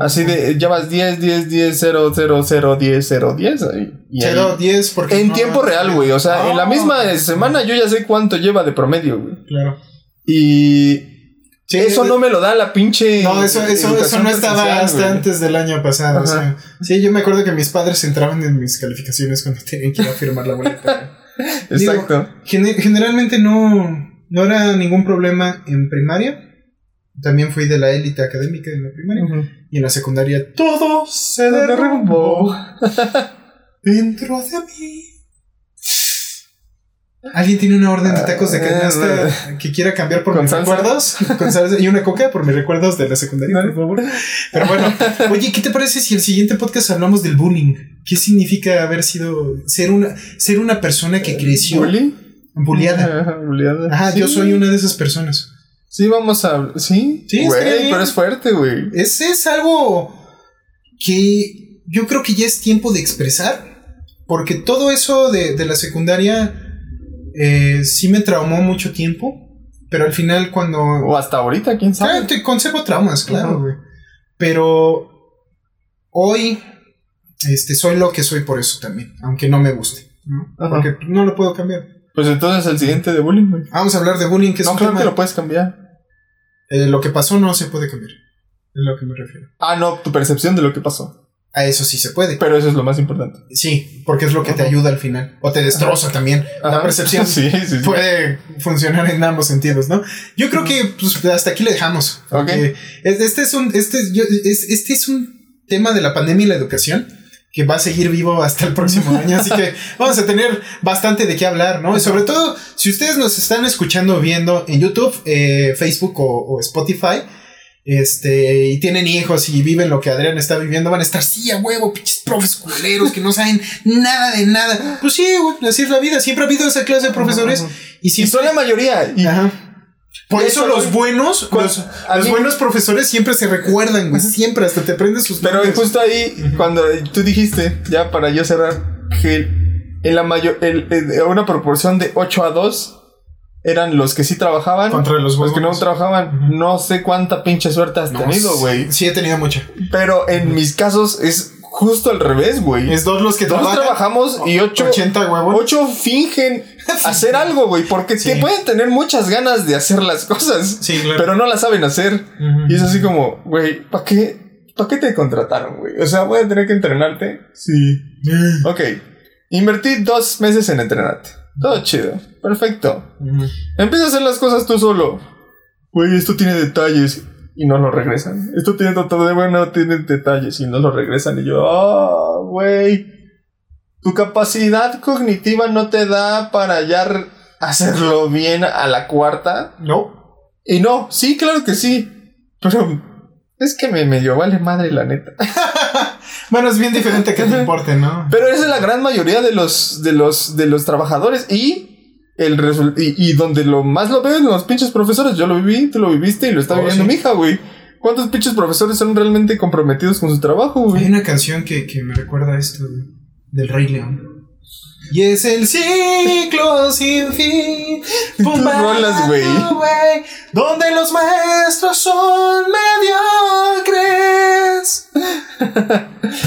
D: Así de, llevas 10, 10, 10, 0, 0, 0, 10, 0, 10.
C: 0, 10, porque.
D: En tiempo real, güey. O sea, en la misma semana yo ya sé cuánto lleva de promedio, güey.
C: Claro.
D: Y. eso no me lo da la pinche.
C: No, eso, eso, eso no estaba hasta antes del año pasado. O sea, sí, yo me acuerdo que mis padres entraban en mis calificaciones cuando tenían que ir a firmar la boleta. *laughs*
D: Exacto.
C: generalmente no no era ningún problema en primaria. También fui de la élite académica en la primaria. Y en la secundaria todo se derrumbó *laughs* dentro de mí. ¿Alguien tiene una orden de tacos de canasta ah, que quiera cambiar por mis recuerdos? Con salsa y una coca por mis recuerdos de la secundaria, por favor. Pero bueno, oye, ¿qué te parece si el siguiente podcast hablamos del bullying? ¿Qué significa haber sido. ser una, ser una persona que creció.
D: ¿Bully?
C: Bulliada. *laughs*
D: Bulliada.
C: Ajá,
D: Sí.
C: yo soy una de esas personas.
D: Sí, vamos a. ¿Sí?
C: Sí,
D: güey, pero es fuerte, güey.
C: Es, es algo que yo creo que ya es tiempo de expresar. Porque todo eso de, de la secundaria eh, sí me traumó mucho tiempo. Pero al final, cuando.
D: O hasta ahorita, quién
C: Ah,
D: sabe.
C: te conservo traumas, claro, güey. Pero hoy este, soy lo que soy por eso también, aunque no me guste. ¿no? Porque no lo puedo cambiar.
D: Pues entonces el siguiente de bullying, güey.
C: Vamos a hablar de bullying, que es
D: No,
C: un
D: claro
C: tema-
D: que lo puedes cambiar.
C: eh, lo que pasó no se puede cambiar. Es lo que me refiero.
D: Ah, no, tu percepción de lo que pasó.
C: A eso sí se puede.
D: Pero eso es lo más importante.
C: Sí, porque es lo que te ayuda al final. O te destroza también. La percepción *laughs*
D: Sí, sí, sí.
C: puede funcionar en ambos sentidos, ¿no? Yo creo que pues, hasta aquí le dejamos.
D: Ok.
C: porque es- Este es un, este, es- yo- es- este es un tema de la pandemia y la educación que va a seguir vivo hasta el próximo año, así que *laughs* vamos a tener bastante de qué hablar, ¿no? Y sobre todo, si ustedes nos están escuchando viendo en YouTube, eh, Facebook o, o Spotify, este, y tienen hijos y viven lo que Adrián está viviendo, van a estar, sí, a huevo, pinches profes culeros que no saben nada de nada. Pues sí, güey, así es la vida, siempre ha habido esa clase de profesores y
D: Y
C: siempre...
D: son la mayoría. Y
C: Ajá. Por eso los buenos, los,
D: a
C: los buenos profesores siempre se recuerdan, güey. Siempre hasta te aprendes sus
D: Pero
C: nombres.
D: justo ahí, cuando tú dijiste, ya para yo cerrar, que en la mayor, el, el- una proporción de 8 a 2 eran los que sí trabajaban.
C: Contra los
D: Los que no trabajaban. No sé cuánta pinche suerte has
C: No,
D: tenido, güey.
C: Sí, he tenido mucha.
D: Pero en mis casos es justo al revés, güey.
C: Es dos los que
D: Dos
C: trabajan.
D: trabajamos y ocho,
C: 80 huevos.
D: ocho fingen *laughs* hacer algo, güey. Porque
C: Sí.
D: te pueden tener muchas ganas de hacer las cosas.
C: Sí, claro.
D: Pero no las saben hacer. Y es así como, güey, ¿para qué? ¿Para qué te contrataron, güey? O sea, voy a tener que entrenarte.
C: Sí. *gasps*
D: Ok. Invertí dos meses en entrenarte. Todo chido. Perfecto. Empieza a hacer las cosas tú solo. Güey, esto tiene detalles. Y no lo regresan. Esto tiene todo de bueno, tiene detalles. Y no lo regresan. Y yo, ah, güey. Tu capacidad cognitiva no te da para ya hacerlo bien a la cuarta.
C: No.
D: Y no, sí, claro que sí. Pero es que me medio vale madre la neta. *laughs*
C: Bueno, es bien diferente que te importe, ¿no?
D: Pero esa es la gran mayoría de los, de los, de los trabajadores y el y, y donde lo más lo veo en los pinches profesores. Yo lo viví, tú lo viviste y lo está
C: Oh,
D: viviendo
C: sí.
D: mi hija, güey. ¿Cuántos pinches profesores son realmente comprometidos con su trabajo,
C: Hay
D: güey?
C: una canción que, que me recuerda a esto güey, del Rey León. Y es el ciclo sin fin. *laughs*
D: Rolas, güey.
C: Donde los maestros son mediocres. *laughs*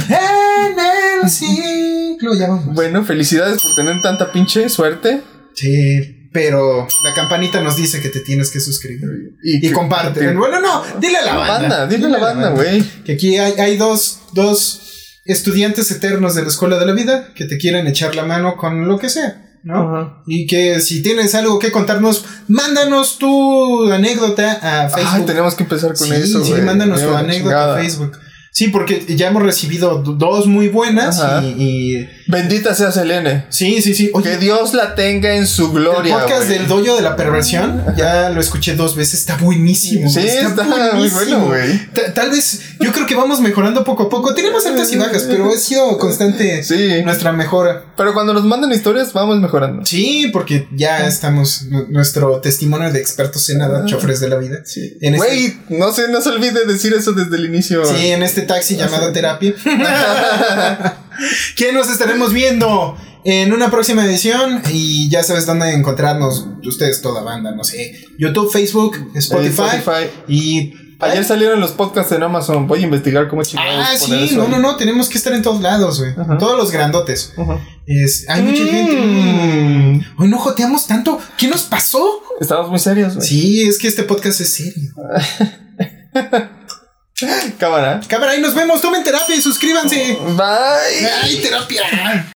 C: en el ciclo. Ya vamos.
D: Bueno, felicidades por tener tanta pinche suerte.
C: Sí, pero la campanita nos dice que te tienes que suscribir. Y,
D: que-
C: comparte.
D: que-
C: Bueno, no, dile a la banda.
D: Banda, dile a la banda, güey.
C: Que aquí hay, hay dos, dos estudiantes eternos de la escuela de la vida que te quieren echar la mano con lo que sea, ¿no?
D: Ajá.
C: Y que si tienes algo que contarnos, mándanos tu anécdota a
D: Ay,
C: Facebook.
D: tenemos que empezar con
C: sí,
D: eso,
C: sí,
D: güey.
C: mándanos tu anécdota
D: chingada.
C: a Facebook. Sí, porque ya hemos recibido dos muy buenas
D: Ajá.
C: y, y-
D: Bendita sea Selene.
C: sí, sí, sí. Oye,
D: Que Dios la tenga en su gloria.
C: el podcast del doyo de la perversión, ya lo escuché dos veces, está buenísimo.
D: Sí,
C: güey,
D: está muy bueno, güey.
C: Ta- Tal vez, yo creo que vamos mejorando poco a poco. Tenemos altas y bajas, pero ha sido constante
D: Sí.
C: nuestra mejora.
D: Pero cuando nos mandan historias, vamos mejorando.
C: Sí, porque ya estamos, nu- nuestro testimonio de expertos en nada, chofres de la vida.
D: Sí.
C: Este-
D: Güey, no se no se olvide decir eso desde el inicio.
C: Sí, en este taxi llamado terapia. *laughs* *laughs* que nos estaremos viendo en una próxima edición. Y ya sabes dónde encontrarnos. Ustedes, toda banda, no sé. YouTube, Facebook, Spotify.
D: Eh, Spotify.
C: Y.
D: Ayer salieron los podcasts en Amazon. Voy a investigar cómo chingados
C: Ah,
D: poner
C: sí,
D: eso
C: no,
D: ahí.
C: no, no, tenemos que estar en todos lados, güey. Todos los grandotes.
D: Ajá.
C: Es, hay mucha
D: Mm.
C: gente. Hoy no joteamos tanto. ¿Qué nos pasó?
D: Estamos muy serios, güey.
C: Sí, es que este podcast es serio. *laughs*
D: Cámara.
C: Cámara, ahí nos vemos. Tomen terapia y suscríbanse.
D: Bye.
C: ¡Ay, terapia!